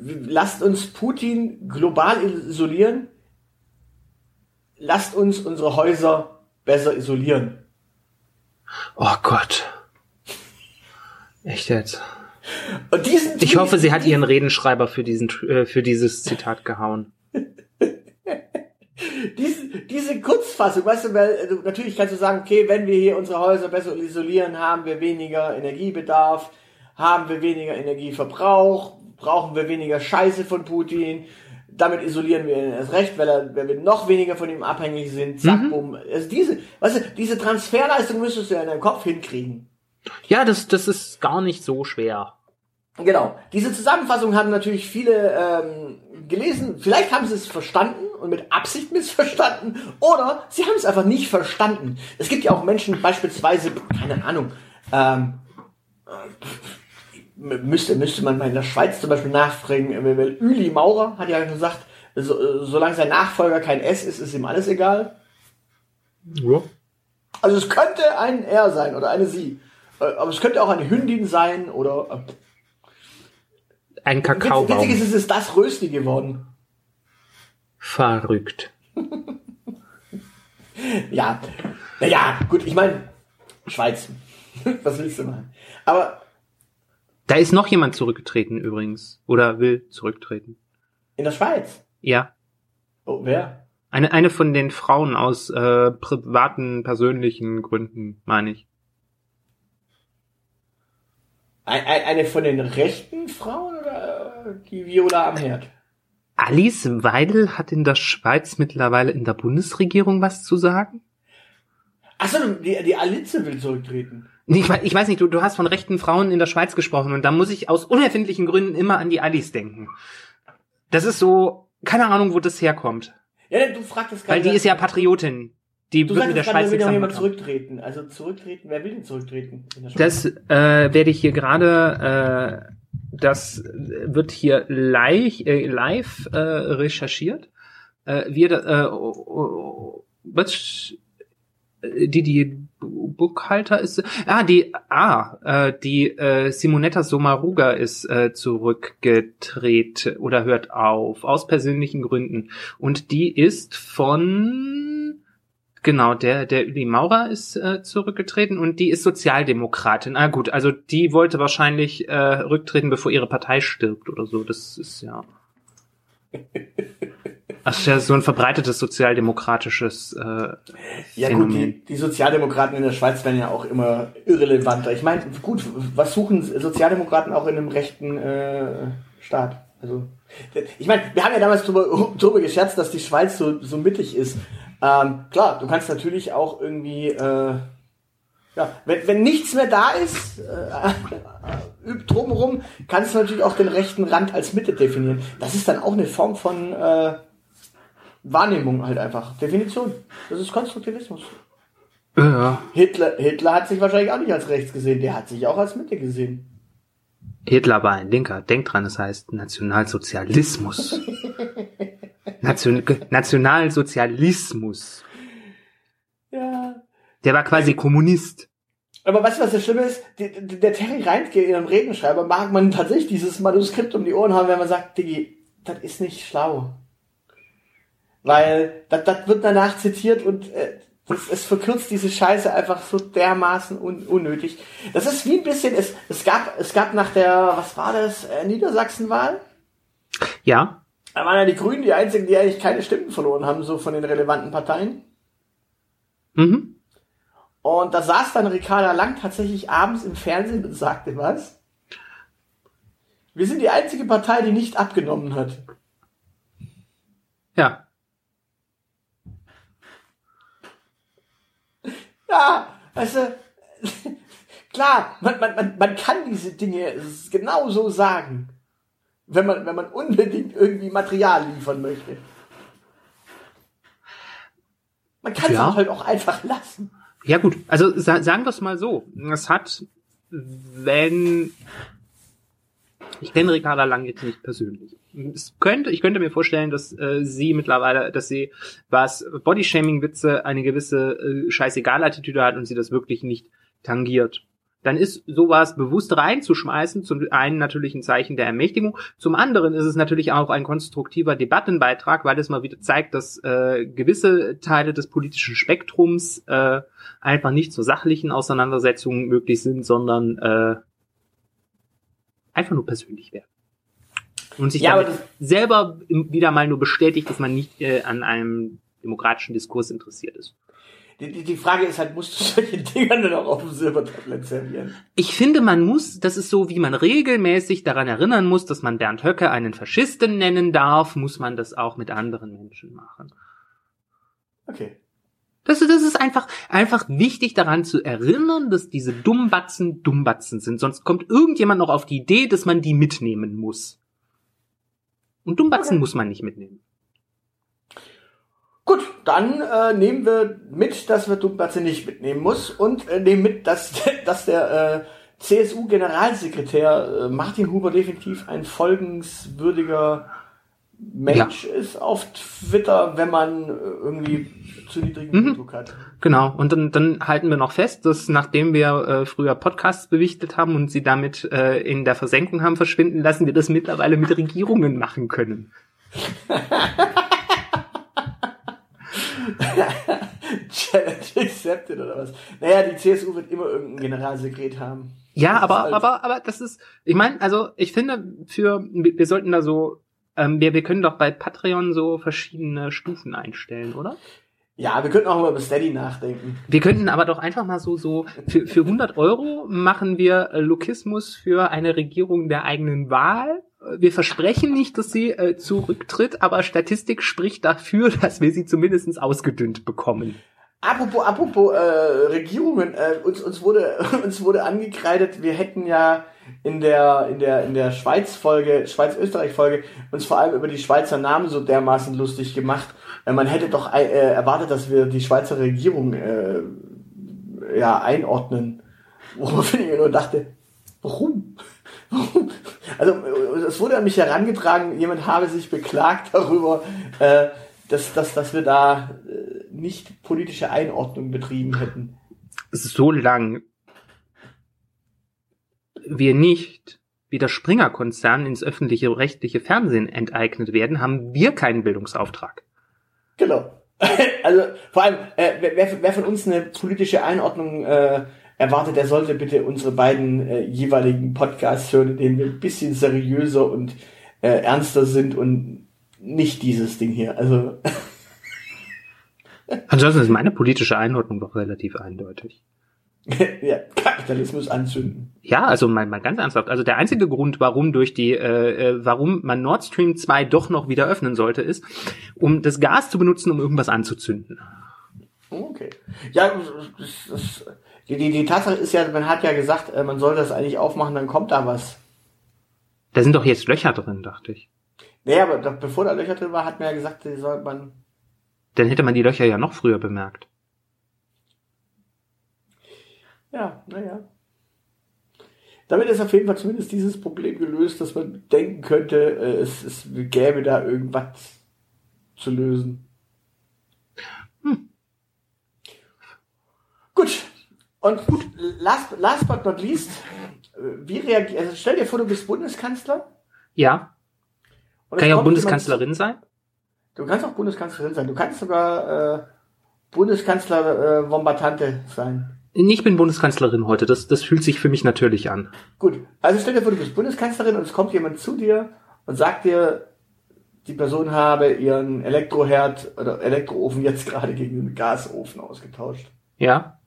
lasst uns Putin global isolieren, lasst uns unsere Häuser besser isolieren. Oh Gott. Echt jetzt? Und diesen Ich hoffe, sie hat ihren Redenschreiber für diesen, äh, für dieses Zitat gehauen. diese, diese Kurzfassung, weißt du, weil du, natürlich kannst du sagen, okay, wenn wir hier unsere Häuser besser isolieren, haben wir weniger Energiebedarf, haben wir weniger Energieverbrauch, brauchen wir weniger Scheiße von Putin, damit isolieren wir ihn erst recht, weil, er, weil wir noch weniger von ihm abhängig sind, zack, bumm. Also diese, weißt du, diese Transferleistung müsstest du ja in deinem Kopf hinkriegen. Ja, das, das ist gar nicht so schwer. Genau. Diese Zusammenfassung haben natürlich viele ähm, gelesen. Vielleicht haben sie es verstanden und mit Absicht missverstanden. Oder sie haben es einfach nicht verstanden. Es gibt ja auch Menschen, beispielsweise, keine Ahnung, ähm, müsste, müsste man mal in der Schweiz zum Beispiel nachfragen, äh, weil Uli Maurer hat ja gesagt, so, äh, solange sein Nachfolger kein S ist, ist ihm alles egal. Ja. Also es könnte ein Er sein oder eine Sie. Äh, Aber es könnte auch eine Hündin sein oder. Ein Kakaobaum. witzig ist, es ist das Rösti geworden. Verrückt. Ja. Naja, gut, ich meine, Schweiz. Was willst du machen? Aber Da ist noch jemand zurückgetreten übrigens. Oder will zurücktreten. in der Schweiz. Ja. Oh, wer? Eine, eine von den Frauen aus äh, privaten, persönlichen Gründen, meine ich. Ein, ein, eine von den rechten Frauen oder äh, die Viola am Herd? Alice Weidel hat in der Schweiz mittlerweile in der Bundesregierung was zu sagen? Achso, die, die Alice will zurücktreten. Ich, ich weiß nicht, du, du hast von rechten Frauen in der Schweiz gesprochen und da muss ich aus unerfindlichen Gründen immer an die Alice denken. Das ist so, keine Ahnung, wo das herkommt. Ja, du fragtest gerade. Weil die ist ja Patriotin. Die Du wird mit der gerade, Schweiz will noch jemand zurücktreten. Also zurücktreten, wer will denn zurücktreten? In der Schweiz? Das äh, werde ich hier gerade, äh, das wird hier live, äh, live äh, recherchiert. Äh, wir, äh, oh, oh, was, die, die Buchhalter ist, ah, die, ah, äh, die äh, Simonetta Sommaruga ist äh, zurückgetreten oder hört auf, aus persönlichen Gründen. Und die ist von, genau, der, der Uli Maurer ist äh, zurückgetreten und die ist Sozialdemokratin. Ah gut, also die wollte wahrscheinlich äh, rücktreten, bevor ihre Partei stirbt oder so. Das ist ja. Das ist ja so ein verbreitetes sozialdemokratisches äh, Ja gut, Phänomen. die, die Sozialdemokraten in der Schweiz werden ja auch immer irrelevanter. Ich meine, gut, was suchen Sozialdemokraten auch in einem rechten äh, Staat? Also, ich meine, wir haben ja damals drüber, drüber gescherzt, dass die Schweiz so, so mittig ist. Ähm, klar, du kannst natürlich auch irgendwie, äh, ja, wenn, wenn nichts mehr da ist, äh, drumherum, kannst du natürlich auch den rechten Rand als Mitte definieren. Das ist dann auch eine Form von äh, Wahrnehmung halt einfach. Definition. Das ist Konstruktivismus. Ja. Hitler, Hitler hat sich wahrscheinlich auch nicht als rechts gesehen, der hat sich auch als Mitte gesehen. Hitler war ein Linker. Denk dran, es heißt Nationalsozialismus. Nation Nationalsozialismus. Ja. Der war quasi Kommunist. Aber weißt du, was das Schlimme ist? Die, der Terry Reintke in einem Regenschreiber mag man tatsächlich dieses Manuskript um die Ohren haben, wenn man sagt, Diggi, das ist nicht schlau. Weil das, das wird danach zitiert und äh, das, es verkürzt diese Scheiße einfach so dermaßen un, unnötig. Das ist wie ein bisschen, es, es gab, es gab nach der, was war das, äh, Niedersachsenwahl? Ja. Da waren ja die Grünen die einzigen, die eigentlich keine Stimmen verloren haben, so von den relevanten Parteien. Mhm. Und da saß dann Ricarda Lang tatsächlich abends im Fernsehen und sagte was? Wir sind die einzige Partei, die nicht abgenommen hat. Ja. Ja, weißt du, klar, man, man, man, man kann diese Dinge genau so sagen, wenn man, wenn man unbedingt irgendwie Material liefern möchte. Man kann Ja. es halt auch einfach lassen. Ja gut, also sa sagen wir es mal so. Es hat, wenn ich kenne Ricarda Lang jetzt nicht persönlich. Es könnte, ich könnte mir vorstellen, dass äh, sie mittlerweile, dass sie was Bodyshaming-Witze eine gewisse äh, scheißegal-Attitüde hat und sie das wirklich nicht tangiert. Dann ist sowas bewusst reinzuschmeißen, zum einen natürlich ein Zeichen der Ermächtigung, zum anderen ist es natürlich auch ein konstruktiver Debattenbeitrag, weil es mal wieder zeigt, dass äh, gewisse Teile des politischen Spektrums äh, einfach nicht zur sachlichen Auseinandersetzungen möglich sind, sondern äh, einfach nur persönlich werden. Und sich Ja, damit aber selber wieder mal nur bestätigt, dass man nicht äh, an einem demokratischen Diskurs interessiert ist. Die, die, Frage ist halt, musst du solche Dinger dann auch auf dem Silbertablett servieren? Ich finde, man muss, das ist so, wie man regelmäßig daran erinnern muss, dass man Bernd Höcke einen Faschisten nennen darf, muss man das auch mit anderen Menschen machen. Okay. Das, das ist einfach, einfach wichtig daran zu erinnern, dass diese Dummbatzen Dummbatzen sind. Sonst kommt irgendjemand noch auf die Idee, dass man die mitnehmen muss. Und Dummbatzen Okay. muss man nicht mitnehmen. Gut, dann äh, nehmen wir mit, dass wir Dummbatze nicht mitnehmen muss und äh, nehmen mit, dass, dass der, äh, CSU-Generalsekretär äh, Martin Huber definitiv ein folgenswürdiger Mensch ist auf Twitter, wenn man äh, irgendwie zu niedrigen Mhm. Blutdruck hat. Genau, und dann, dann halten wir noch fest, dass nachdem wir äh, früher Podcasts bewichtet haben und sie damit äh, in der Versenkung haben verschwinden lassen, wir das mittlerweile mit Regierungen machen können. Challenge accepted oder was? Naja, die CSU wird immer irgendeinen Generalsekret haben. Ja, Das aber, halt- aber, aber das ist, ich meine, also ich finde, für wir sollten da so, ähm, wir, wir können doch bei Patreon so verschiedene Stufen einstellen, oder? Ja, wir könnten auch mal über Steady nachdenken. Wir könnten aber doch einfach mal so, so, für, für 100 Euro machen wir äh, Lokismus für eine Regierung der eigenen Wahl. Wir versprechen nicht, dass sie äh, zurücktritt, aber Statistik spricht dafür, dass wir sie zumindest ausgedünnt bekommen. Apropos, apropos äh, Regierungen, äh, uns, uns wurde uns wurde angekreidet, wir hätten ja in der in der in der Schweiz Folge, Schweiz Österreich Folge uns vor allem über die Schweizer Namen so dermaßen lustig gemacht. Man hätte doch äh, erwartet, dass wir die Schweizer Regierung äh, ja einordnen. Woraufhin ich mir nur dachte, warum? Also es wurde an mich herangetragen, jemand habe sich beklagt darüber, äh, dass, dass, dass wir da äh, nicht politische Einordnung betrieben hätten. Solange wir nicht wie der Springer-Konzern ins öffentliche rechtliche Fernsehen enteignet werden, haben wir keinen Bildungsauftrag. Genau. Also vor allem, äh, wer, wer von uns eine politische Einordnung äh, erwartet, der sollte bitte unsere beiden äh, jeweiligen Podcasts hören, in denen wir ein bisschen seriöser und äh, ernster sind und nicht dieses Ding hier. Also Ansonsten ist meine politische Einordnung doch relativ eindeutig. ja, Kapitalismus anzünden. Ja, also mal, mal ganz ernsthaft. Also der einzige Grund, warum durch die, äh, äh, warum man Nord Stream 2 doch noch wieder öffnen sollte, ist, um das Gas zu benutzen, um irgendwas anzuzünden. Okay. Ja, das, das, die, die, die Tatsache ist ja, man hat ja gesagt, äh, man soll das eigentlich aufmachen, dann kommt da was. Da sind doch jetzt Löcher drin, dachte ich. Naja, aber bevor da Löcher drin war, hat man ja gesagt, die soll man. Dann hätte man die Löcher ja noch früher bemerkt. Ja, naja. Damit ist auf jeden Fall zumindest dieses Problem gelöst, dass man denken könnte, äh, es, es gäbe da irgendwas zu lösen. Gut. Und gut, last, last but not least, äh, wie reagiert, also stell dir vor, du bist Bundeskanzler. Ja, kann ja auch kommt jemand Bundeskanzlerin sein. Du kannst auch Bundeskanzlerin sein. Du kannst sogar äh, Bundeskanzler äh, Bombatante sein. Ich bin Bundeskanzlerin heute, das, das fühlt sich für mich natürlich an. Gut, also stell dir vor, du bist Bundeskanzlerin und es kommt jemand zu dir und sagt dir, die Person habe ihren Elektroherd oder Elektroofen jetzt gerade gegen einen Gasofen ausgetauscht. Ja,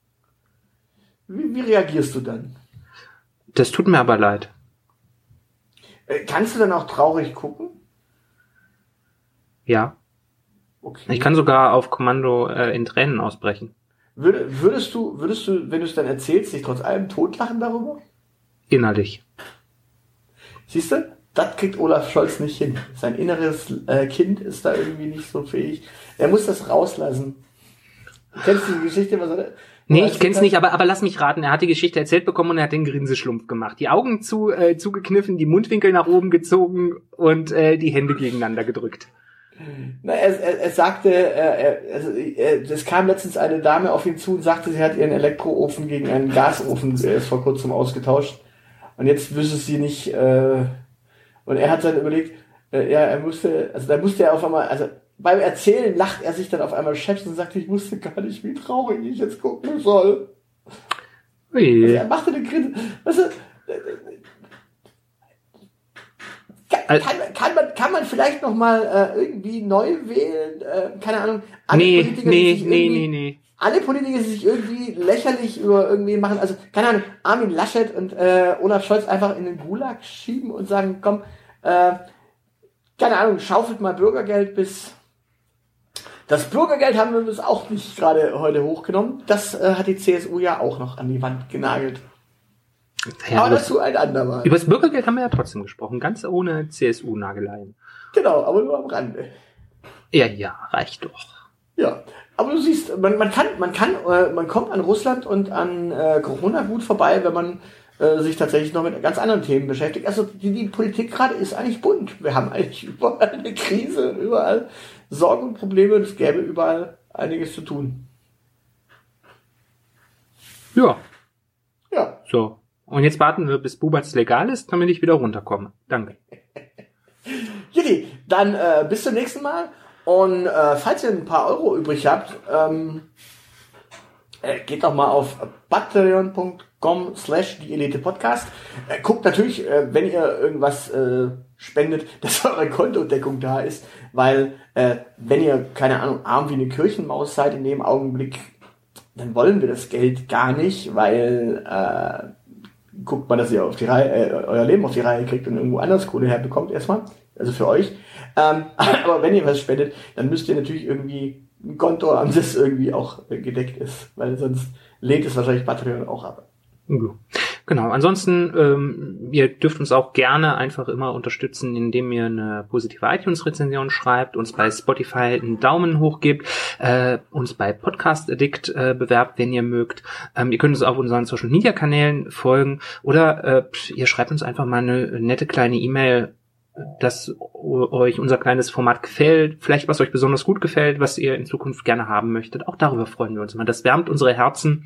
Wie, wie reagierst du dann? das tut mir aber leid. Äh, kannst du dann auch traurig gucken? Ja, Okay. ich kann sogar auf Kommando äh, in Tränen ausbrechen. Würde, würdest du, würdest du, wenn du es dann erzählst, dich trotz allem totlachen darüber? Innerlich. Siehst du? Das kriegt Olaf Scholz nicht hin. Sein inneres äh, Kind ist da irgendwie nicht so fähig. Er muss das rauslassen. Du kennst die Geschichte, was er. Nee, ich kenn's nicht, aber, aber lass mich raten. Er hat die Geschichte erzählt bekommen und er hat den Grinseschlumpf gemacht. Die Augen zu, äh, zugekniffen, die Mundwinkel nach oben gezogen und äh, die Hände gegeneinander gedrückt. Na, er, er, er sagte, er, er, also, er, es kam letztens eine Dame auf ihn zu und sagte, sie hat ihren Elektroofen gegen einen Gasofen äh, vor kurzem ausgetauscht. Und jetzt wüsste sie nicht, äh, und er hat dann überlegt, äh, ja, er musste, also da musste er auf einmal, also beim Erzählen lacht er sich dann auf einmal scheps und sagt, ich wusste gar nicht, wie traurig ich jetzt gucken soll. Also Ui. er machte eine Grinse. Weißt du, kann, kann, kann, man, kann man vielleicht noch mal äh, irgendwie neu wählen? Äh, keine Ahnung. Alle Nee, Politiker, die nee, sich nee, nee, nee. Alle Politiker, die sich irgendwie lächerlich über irgendwie machen, also keine Ahnung, Armin Laschet und äh, Olaf Scholz einfach in den Gulag schieben und sagen, komm, äh, keine Ahnung, schaufelt mal Bürgergeld bis. Das Bürgergeld haben wir uns auch nicht gerade heute hochgenommen. Das äh, hat die CSU ja auch noch an die Wand genagelt. Ja, Aber dazu ein andermal. über das Bürgergeld haben wir ja trotzdem gesprochen, ganz ohne CSU-Nageleien. Genau, aber nur am Rande. Ja, ja, reicht doch. Ja, aber du siehst, man, man kann, man kann, äh, man kommt an Russland und an äh, Corona gut vorbei, wenn man äh, sich tatsächlich noch mit ganz anderen Themen beschäftigt. Also die, die Politik gerade ist eigentlich bunt. Wir haben eigentlich überall eine Krise, überall Sorgen und Probleme und es gäbe überall einiges zu tun. Ja. Ja. So. Und jetzt warten wir, bis Bubatz legal ist, damit ich wieder runterkomme. Danke. Jutti, dann äh, bis zum nächsten Mal. Und äh, falls ihr ein paar Euro übrig habt, ähm, äh, geht doch mal auf patreon.com slash die Elite Podcast. Äh, guckt natürlich, äh, wenn ihr irgendwas äh, spendet, dass eure Kontodeckung da ist, weil äh, wenn ihr, keine Ahnung, arm wie eine Kirchenmaus seid in dem Augenblick, dann wollen wir das Geld gar nicht, weil äh, guckt mal, dass ihr auf die Reihe, äh, euer Leben auf die Reihe kriegt und irgendwo anders Kohle herbekommt erstmal. Also für euch. Ähm, aber wenn ihr was spendet, dann müsst ihr natürlich irgendwie ein Konto haben, das irgendwie auch gedeckt ist, weil sonst lehnt es wahrscheinlich Patreon auch ab. Genau. Ansonsten, ähm, ihr dürft uns auch gerne einfach immer unterstützen, indem ihr eine positive iTunes-Rezension schreibt, uns bei Spotify einen Daumen hoch gebt, äh, uns bei Podcast Addict äh, bewerbt, wenn ihr mögt. Ähm, ihr könnt uns auf unseren Social Media Kanälen folgen oder äh, ihr schreibt uns einfach mal eine nette kleine E-Mail dass euch unser kleines Format gefällt, vielleicht was euch besonders gut gefällt, was ihr in Zukunft gerne haben möchtet. Auch darüber freuen wir uns immer. Das wärmt unsere Herzen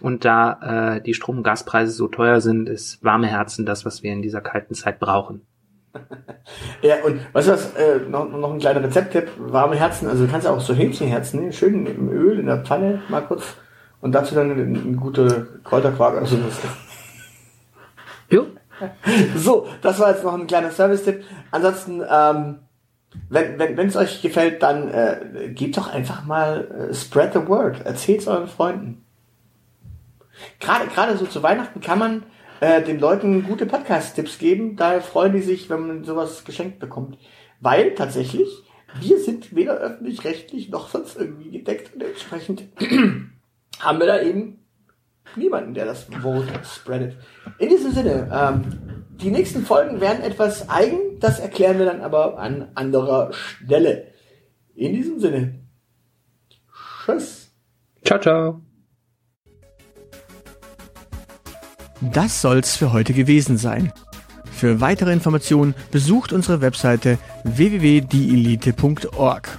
und da äh, die Strom- und Gaspreise so teuer sind, ist warme Herzen das, was wir in dieser kalten Zeit brauchen. Ja, und weißt du was, äh, noch, noch ein kleiner Rezepttipp, warme Herzen, also du kannst auch so Hähnchenherzen schön im Öl in der Pfanne mal kurz und dazu dann eine, eine gute Kräuterquark oder so. So, das war jetzt noch ein kleiner Service-Tipp. Ansonsten, ähm, wenn wenn wenn, es euch gefällt, dann äh, gebt doch einfach mal äh, spread the word. Erzählt es euren Freunden. Gerade gerade so zu Weihnachten kann man äh, den Leuten gute Podcast-Tipps geben. Daher freuen die sich, wenn man sowas geschenkt bekommt. Weil tatsächlich, wir sind weder öffentlich-rechtlich noch sonst irgendwie gedeckt und entsprechend haben wir da eben niemanden, der das Vote spreadet. In diesem Sinne, ähm, die nächsten Folgen werden etwas eigen, das erklären wir dann aber an anderer Stelle. In diesem Sinne, tschüss. ciao, ciao. Das soll's für heute gewesen sein. Für weitere Informationen besucht unsere Webseite www.dielite.org.